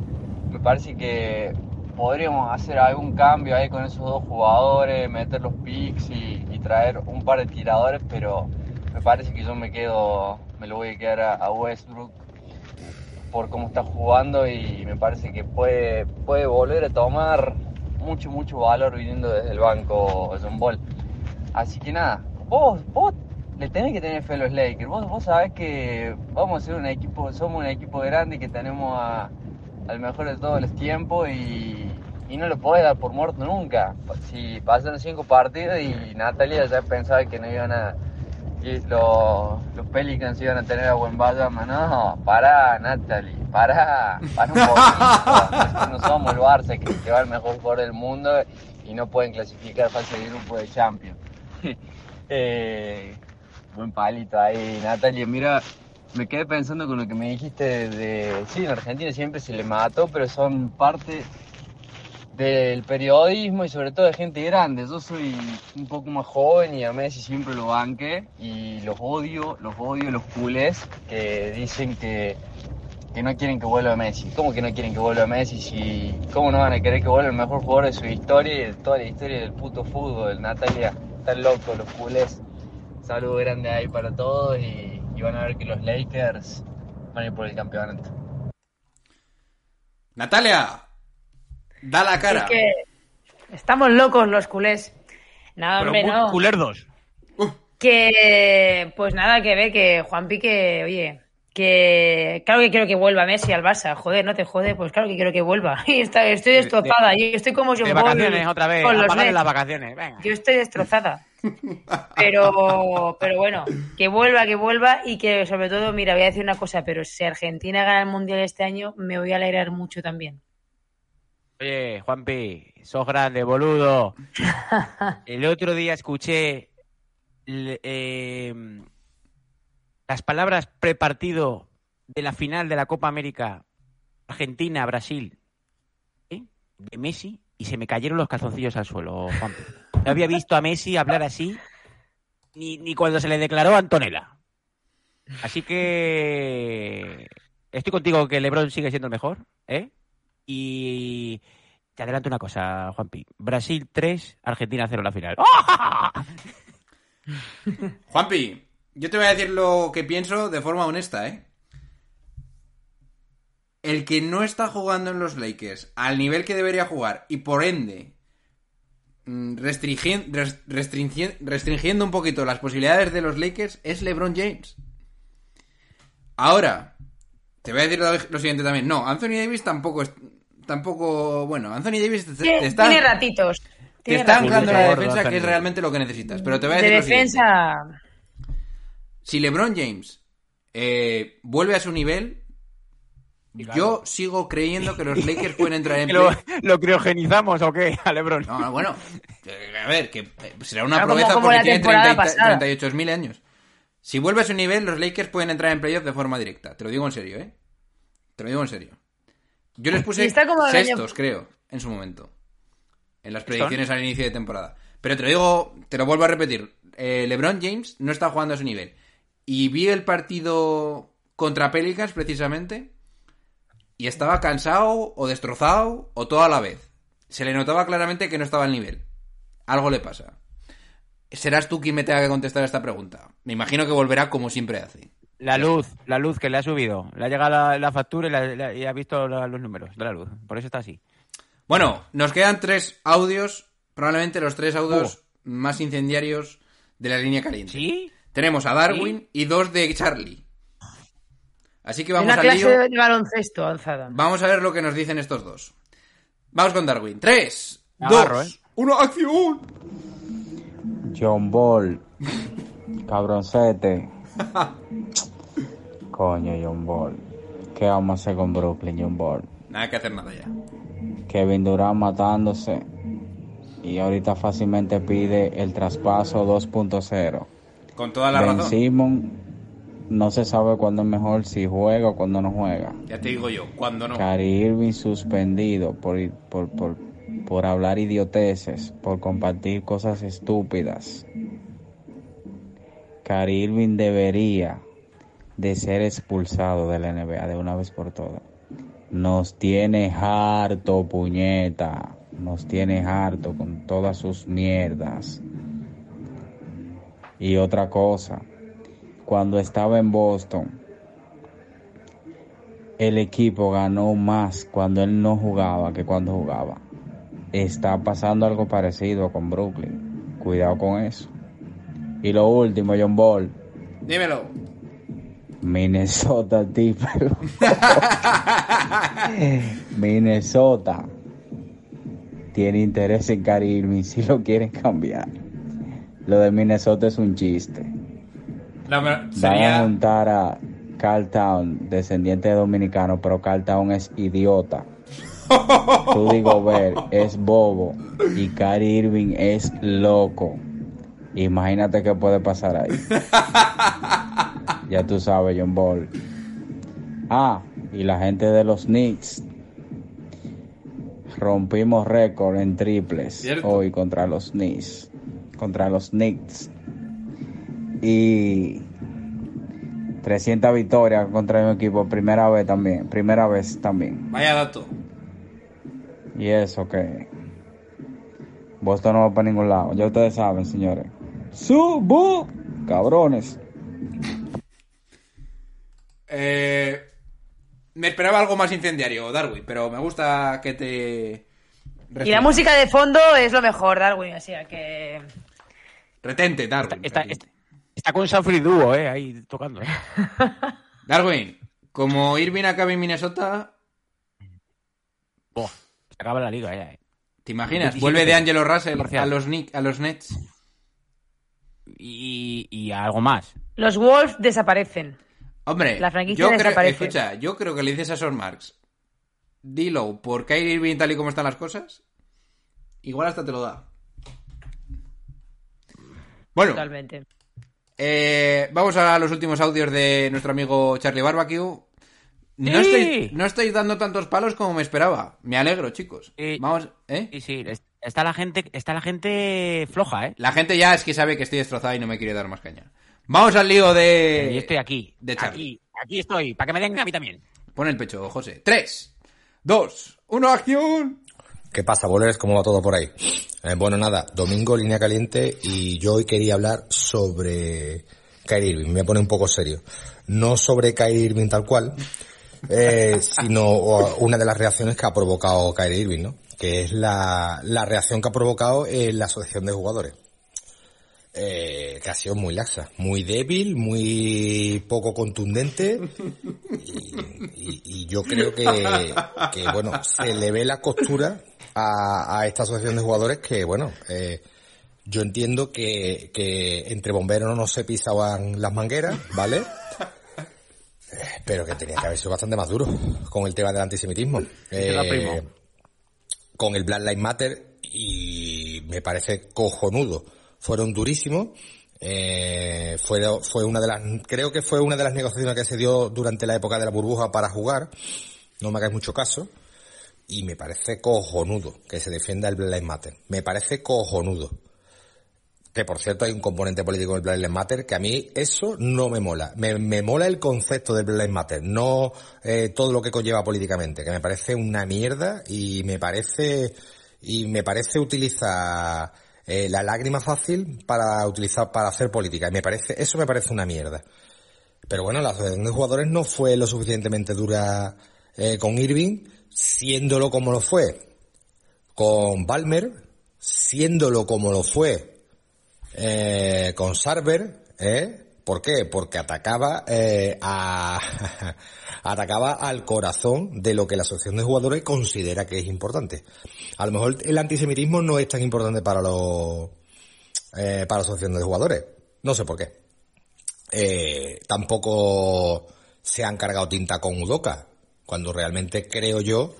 me parece que podríamos hacer algún cambio ahí con esos dos jugadores, meter los picks y, traer un par de tiradores, pero me parece que yo me quedo, me lo voy a quedar a, Westbrook por cómo está jugando y me parece que puede, puede volver a tomar mucho, mucho valor viniendo desde el banco John Ball. Así que nada, vos, vos le tenés que tener fe a los Lakers. Vos, vos sabés que vamos a ser un equipo, somos un equipo grande que tenemos a- al mejor de todos los tiempos y, y no lo podés dar por muerto nunca. Si pasan cinco partidos y Natalia ya pensaba que no iban a. Y los, los Pelicans iban a tener a buen Bayama, no, para Natalie, para, para un poquito. No somos el Barça que, que va el mejor jugador del mundo y no pueden clasificar fase de grupo de Champions. Eh, buen palito ahí, Natalia. Mira, me quedé pensando con lo que me dijiste de, sí, en Argentina siempre se le mató, pero son parte del periodismo y sobre todo de gente grande. Yo soy un poco más joven y a Messi siempre lo banqué y los odio, los odio, los culés que dicen que, que no quieren que vuelva Messi. ¿Cómo que no quieren que vuelva Messi? Si, ¿Cómo no van a querer que vuelva el mejor jugador de su historia y de toda la historia del puto fútbol? Natalia, están locos los culés. Saludo grande ahí para todos y, y van a ver que los Lakers van a ir por el campeonato. Natalia, da la cara. Es que estamos locos los culés. Nada, Pero hombre, muy no. culerdos. Que, pues nada, que ve que Juan Pique, oye, que claro que quiero que vuelva Messi al Barça. Joder, no te jode, pues claro que quiero que vuelva. Y está- estoy destrozada. Yo estoy como John De Ball vacaciones otra vez, con los las vacaciones. Venga. Yo estoy destrozada. Pero, pero bueno, que vuelva, que vuelva y que sobre todo, mira, voy a decir una cosa, pero si Argentina gana el Mundial este año, me voy a alegrar mucho también. Oye, Juanpi, sos grande, boludo. El otro día escuché eh, las palabras prepartido de la final de la Copa América Argentina-Brasil ¿eh? de Messi y se me cayeron los calzoncillos al suelo, Juanpi. No había visto a Messi hablar así ni, ni cuando se le declaró a Antonella. Así que estoy contigo que LeBron sigue siendo el mejor, ¿eh? Y te adelanto una cosa, Juanpi. Brasil 3, Argentina 0 la final. Juanpi, yo te voy a decir lo que pienso de forma honesta, ¿eh? El que no está jugando en los Lakers al nivel que debería jugar y por ende mm, restringien- res- restringien- restringiendo un poquito las posibilidades de los Lakers es LeBron James. Ahora, te voy a decir lo siguiente también. No, Anthony Davis tampoco es... Tampoco... Bueno, Anthony Davis te, te Tiene, está... tiene ratitos. Te Tiene está ratitos. anclando la defensa, que es realmente lo que necesitas. Pero te voy a De decir lo siguiente. defensa. Si LeBron James eh, vuelve a su nivel, yo sigo creyendo que los Lakers pueden entrar en ¿Lo, play. ¿Lo criogenizamos o qué, a LeBron? No, no, bueno, eh, a ver, que eh, será una Claro, como- proeza como porque la tiene temporada 30 pasada. 38.000 años. Si vuelve a su nivel, los Lakers pueden entrar en playoff de forma directa. Te lo digo en serio, ¿eh? Te lo digo en serio. Yo les puse como año- sextos, creo, en su momento. En las predicciones al inicio de temporada. Pero te lo digo, te lo vuelvo a repetir. eh, LeBron James no está jugando a su nivel. Y vi el partido contra Pelicans, precisamente, y estaba cansado o destrozado o todo a la vez. Se le notaba claramente que no estaba al nivel. Algo le pasa. Serás tú quien me tenga que contestar esta pregunta. Me imagino que volverá como siempre hace. La luz, la luz que le ha subido. Le ha llegado la, la factura y, la- la- y ha visto la- los números de la luz. Por eso está así. Bueno, nos quedan tres audios, probablemente los tres audios más incendiarios de la línea caliente. ¿Sí? Tenemos a Darwin y dos de Charlie. Así que vamos Una al clase lío. de, baloncesto alzada. Vamos a ver lo que nos dicen estos dos. Vamos con Darwin. Tres, Me agarro, dos, ¿eh? uno, acción. John Ball, cabroncete. Coño, John Ball. ¿Qué vamos a hacer con Brooklyn, John Ball? Nada que hacer nada ya. Kevin Durant matándose. Y ahorita fácilmente pide el traspaso 2.0. Con toda la Ben razón. Simon no se sabe cuándo es mejor, si juega o cuándo no juega. Ya te digo yo, cuando no. Kyrie Irving suspendido por, por, por, por hablar idioteces, por compartir cosas estúpidas. Kyrie Irving debería de ser expulsado de la NBA de una vez por todas. Nos tiene harto, puñeta. Nos tiene harto con todas sus mierdas. Y otra cosa, cuando estaba en Boston, el equipo ganó más cuando él no jugaba que cuando jugaba. Está pasando algo parecido con Brooklyn. Cuidado con eso. Y lo último, John Ball. Dímelo. Minnesota tipo. Minnesota tiene interés en Kyrie Irving si lo quieren cambiar. Lo de Minnesota es un chiste. No, Van a juntar a Carl Town, descendiente de dominicano, pero Carl Town es idiota. Rudy Gobert es bobo y Kyrie Irving es loco. Imagínate qué puede pasar ahí. Ya tú sabes, John Ball. Ah, y la gente de los Knicks. Rompimos récord en triples Cierto. hoy contra los Knicks. Contra los Knicks. Y 300 victorias contra mi equipo. Primera vez también. Primera vez también. Vaya dato. Y eso que Boston no va para ningún lado. Ya ustedes saben, señores. Subu, cabrones. Eh, me esperaba algo más incendiario, Darwin, pero me gusta que te... Y la música de fondo es lo mejor, Darwin, así que... Retente, Darwin. Está, está, está con Sanford Duo, eh, ahí tocando. eh. Darwin, como Irving acabe en Minnesota, Buah, se acaba la liga ya, eh. ¿te imaginas? 27 Vuelve de Angelo Russell a los, Nick, a los Nets. Y, y algo más. Los Wolves desaparecen. Hombre, La franquicia yo creo, desaparece. escucha, yo creo que le dices a Son Marks, dilo por Kyrie Irving tal y como están las cosas, igual hasta te lo da. Bueno, Totalmente. eh, vamos a los últimos audios de nuestro amigo Charlie Barbecue. No, ¡Sí! estoy, no estáis dando tantos palos como me esperaba. Me alegro, chicos. Sí. Vamos, ¿eh? Sí, sí, está la gente, está la gente floja, eh. La gente ya es que sabe que estoy destrozada y no me quiere dar más caña. Vamos al lío de... y estoy aquí. de Charlie. aquí, aquí estoy, para que me den a mí también. Pon el pecho, José. Tres, dos, uno, acción. ¿Qué pasa, bolers? ¿Cómo va todo por ahí? Eh, bueno, nada, domingo, línea caliente, y yo hoy quería hablar sobre Kyrie Irving. Me poner un poco serio. No sobre Kyrie Irving tal cual, eh, sino una de las reacciones que ha provocado Kyrie Irving, ¿no? Que es la, la reacción que ha provocado en la asociación de jugadores. Eh, que ha sido muy laxa, muy débil, muy poco contundente y, y- y yo creo que, que, bueno, se le ve la costura a, a esta asociación de jugadores que, bueno, eh, yo entiendo que, que entre bomberos no se pisaban las mangueras, ¿vale? Eh, Pero que tenía que haber sido bastante más duro con el tema del antisemitismo. Eh, con el Black Lives Matter y me parece cojonudo. Fueron durísimos. Eh, fue, fue una de las, creo que fue una de las negociaciones que se dio durante la época de la burbuja para jugar. No me hagáis mucho caso. Y me parece cojonudo que se defienda el Black Lives Matter. Me parece cojonudo. Que por cierto hay un componente político del Black Lives Matter que a mí eso no me mola. Me, me mola el concepto del Black Lives Matter, no eh, todo lo que conlleva políticamente, que me parece una mierda y me parece y me parece utilizar eh, la lágrima fácil para utilizar para hacer política. Y me parece eso me parece una mierda. Pero bueno, la asociación de jugadores no fue lo suficientemente dura eh, con Irving, siéndolo como lo fue con Balmer, siéndolo como lo fue eh, con Sarver, ¿eh? ¿Por qué? Porque atacaba eh, a atacaba al corazón de lo que la asociación de jugadores considera que es importante. A lo mejor el antisemitismo no es tan importante para los eh, para la asociación de jugadores. No sé por qué. Eh, tampoco se han cargado tinta con Udoka, cuando realmente creo yo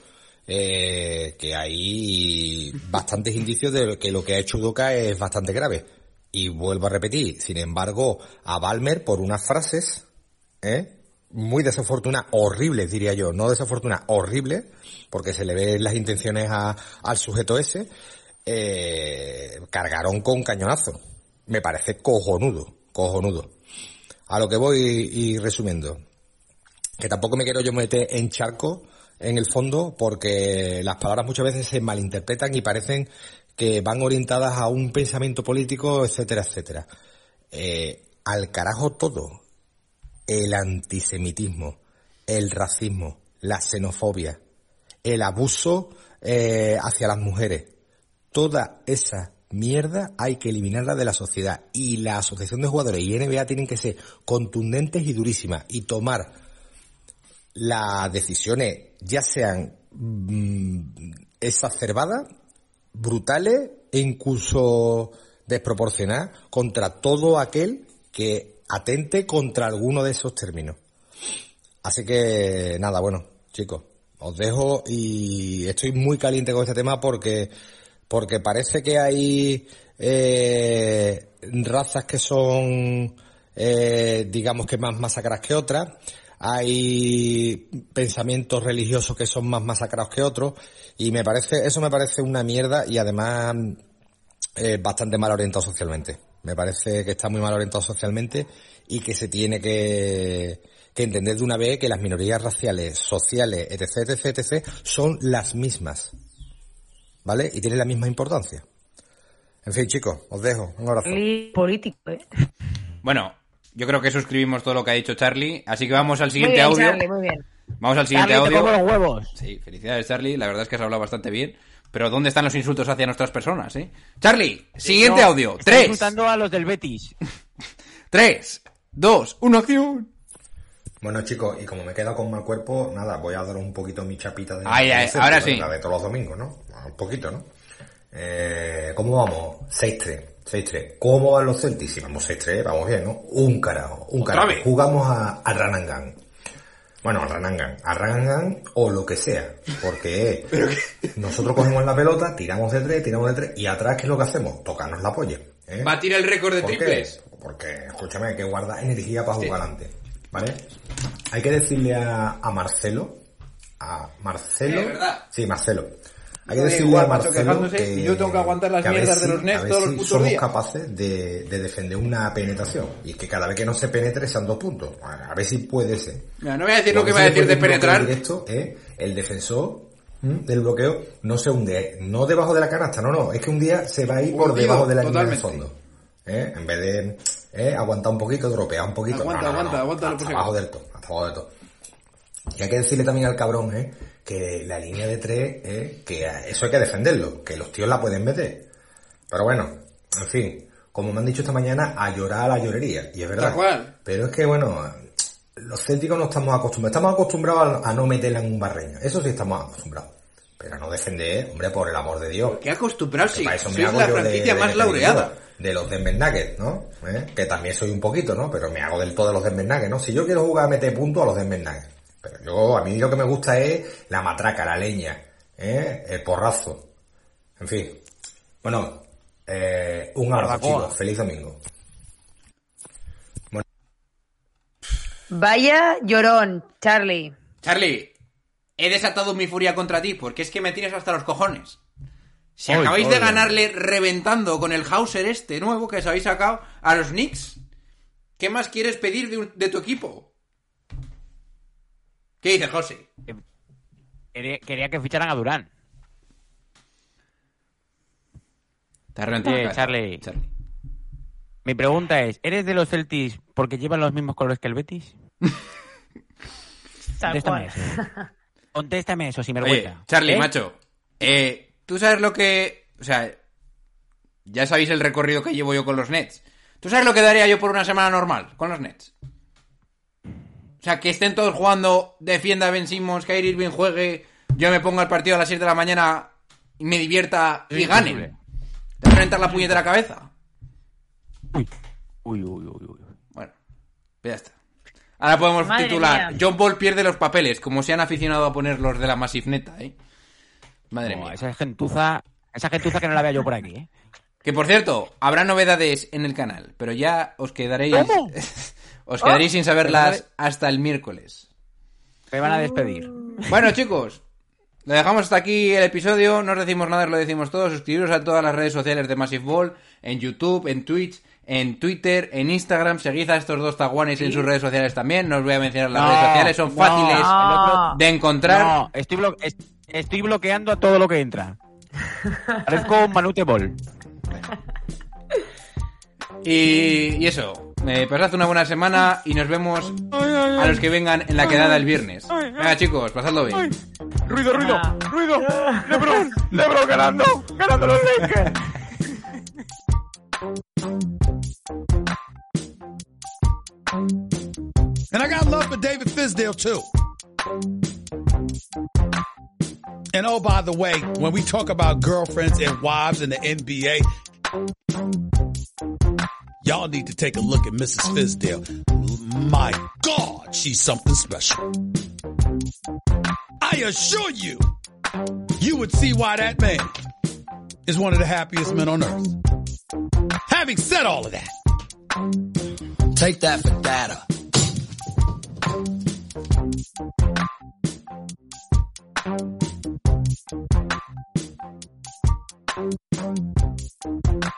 eh, que hay bastantes indicios de que lo que ha hecho Udoka es bastante grave. Y vuelvo a repetir, sin embargo, a Balmer por unas frases, ¿eh? muy desafortunadas, horribles diría yo, no desafortunadas, horribles, porque se le ven las intenciones al sujeto ese, eh, cargaron con cañonazo. Me parece cojonudo, cojonudo. A lo que voy y resumiendo, que tampoco me quiero yo meter en charco en el fondo porque las palabras muchas veces se malinterpretan y parecen que van orientadas a un pensamiento político, etcétera, etcétera. Eh, al carajo todo. El antisemitismo, el racismo, la xenofobia, el abuso eh, hacia las mujeres. Toda esa mierda hay que eliminarla de la sociedad. Y la Asociación de Jugadores y NBA tienen que ser contundentes y durísimas y tomar las decisiones, ya sean mm, exacerbadas, brutales e incluso desproporcionadas contra todo aquel que atente contra alguno de esos términos. Así que nada, bueno, chicos, os dejo y estoy muy caliente con este tema porque porque parece que hay eh, razas que son eh, digamos que más masacradas que otras hay pensamientos religiosos que son más masacrados que otros y me parece eso me parece una mierda y además eh, bastante mal orientado socialmente me parece que está muy mal orientado socialmente y que se tiene que, que entender de una vez que las minorías raciales, sociales, etc, etc, etc, son las mismas. ¿Vale? Y tienen la misma importancia. En fin, chicos, os dejo. Un abrazo. Político, ¿eh? Bueno, yo creo que suscribimos todo lo que ha dicho Charlie, así que vamos al Muy siguiente bien, audio. Charlie, muy bien. Vamos al siguiente Charlie, audio. como los huevos. Sí, felicidades Charlie, la verdad es que has hablado bastante bien. Pero ¿dónde están los insultos hacia nuestras personas, eh? Charlie, siguiente No, audio. Tres, insultando a los del Betis. tres, dos, una acción. Bueno, chicos, y como me he quedado con mal cuerpo, nada, voy a dar un poquito mi chapita de... Ay, ay, ahora sí. La de todos los domingos, ¿no? Un poquito, ¿no? Eh, ¿Cómo vamos? 6-3. 6-3. ¿Cómo van los Celtics? Si vamos 6-3, vamos bien, ¿no? Un carajo, un carajo. vez. Jugamos a, a Ranangan. Bueno, a Ranangan. A Ranangan o lo que sea. Porque nosotros cogemos la pelota, tiramos de 3, tiramos de 3, y atrás, ¿qué es lo que hacemos? Tocarnos la polla. ¿eh? Batir el récord de ¿Por qué? triples. Porque, escúchame, hay que guardar energía para jugar adelante. ¿Vale? Hay que decirle a, a Marcelo, a Marcelo, ¿verdad? sí, Marcelo. Hay que decirle a Marcelo que, y yo tengo que aguantar las que mierdas de si- los Nets todos los putos somos días. capaces de, de defender una penetración y que cada vez que no se penetre sean dos puntos. A ver si puede ser. Mira, no voy a decir lo que va a decir de penetrar. Directo, ¿eh? El defensor del bloqueo no se hunde, no debajo de la canasta, no, no, es que un día se va a ir por debajo de la línea de fondo. ¿eh? En vez de ¿eh? aguantar un poquito, dropear un poquito. Aguanta, no, no, aguanta, no, aguanta hasta abajo del todo, hasta abajo del todo. Y hay que decirle también al cabrón, ¿eh? Que la línea de tres, ¿eh? Que eso hay que defenderlo, que los tíos la pueden meter. Pero bueno, en fin, como me han dicho esta mañana, a llorar a la llorería. Y es verdad. Pero es que, bueno, los célticos no estamos acostumbrados. Estamos acostumbrados a, no meterla en un barreño. Eso sí estamos acostumbrados. Pero a no defender, hombre, por el amor de Dios. Qué acostumbrados, Que sí. para eso me Sois hago la franquicia de- más de- laureada. De los Denver ¿no? ¿Eh? Que también soy un poquito, ¿no? Pero me hago del todo de los Denver ¿no? Si yo quiero jugar a meter puntos a los Denver. Pero yo, a mí lo que me gusta es la matraca, la leña, ¿eh? El porrazo. En fin. Bueno, eh, un abrazo, chicos. Feliz domingo. Vaya llorón, Charlie. Charlie, he desatado mi furia contra ti porque es que me tienes hasta los cojones. Si acabáis de ganarle reventando con el Hauser este nuevo que os habéis sacado a los Knicks, ¿qué más quieres pedir de, un- de tu equipo? ¿Qué dices, José? Quería, quería que ficharan a Durán. Te has Oye, Charlie. Charlie. Mi pregunta es, ¿eres de los Celtics porque llevan los mismos colores que el Betis? Contéstame eso. Contéstame eso, sin Oye, vergüenza. Charlie, ¿Eh? macho, eh, ¿tú sabes lo que... O sea, ya sabéis el recorrido que llevo yo con los Nets. ¿Tú sabes lo que daría yo por una semana normal con los Nets? O sea, que estén todos jugando, defienda a Ben Simmons, Kyrie Irving juegue, yo me ponga el partido a las 7 de la mañana y me divierta y imposible. Te voy a reventar la puñetera cabeza. Uy, uy, uy, uy, uy. Bueno, pues ya está. Ahora podemos Madre titular mía. John Paul pierde los papeles, como se han aficionado a poner los de la Massive Neta, ¿eh? Madre No, mía. esa gentuza, esa gentuza que no la vea yo por aquí, ¿eh? Que por cierto, habrá novedades en el canal, pero ya os quedaréis. Os quedaréis sin saberlas hasta el miércoles. Me van a despedir. Bueno, chicos, lo dejamos hasta aquí el episodio. No os decimos nada, os lo decimos todo. Suscribiros a todas las redes sociales de Massive Ball, en YouTube, en Twitch, en Twitter, en Instagram. Seguid a estos dos taguanes en sus redes sociales también. No os voy a mencionar las No, redes sociales, son no, fáciles otro- de encontrar. No, estoy, blo- est- estoy bloqueando a todo lo que entra. Parezco un Manute Ball. Y, y eso, eh, pasad una buena semana y nos vemos a los que vengan en la quedada el viernes. Venga chicos, pasadlo bien. Ruido, ruido, ruido. Lebron, Lebron ganando, ganando los Lakers. And I got love for David Fisdale too. And oh, by the way, when we talk about girlfriends and wives in the NBA, Y'all need to take a look at Mrs. Oh. Fizdale. My God, she's something special. I assure you, you would see why that man is one of the happiest men on earth. Having said all of that, take that for data. Thank you.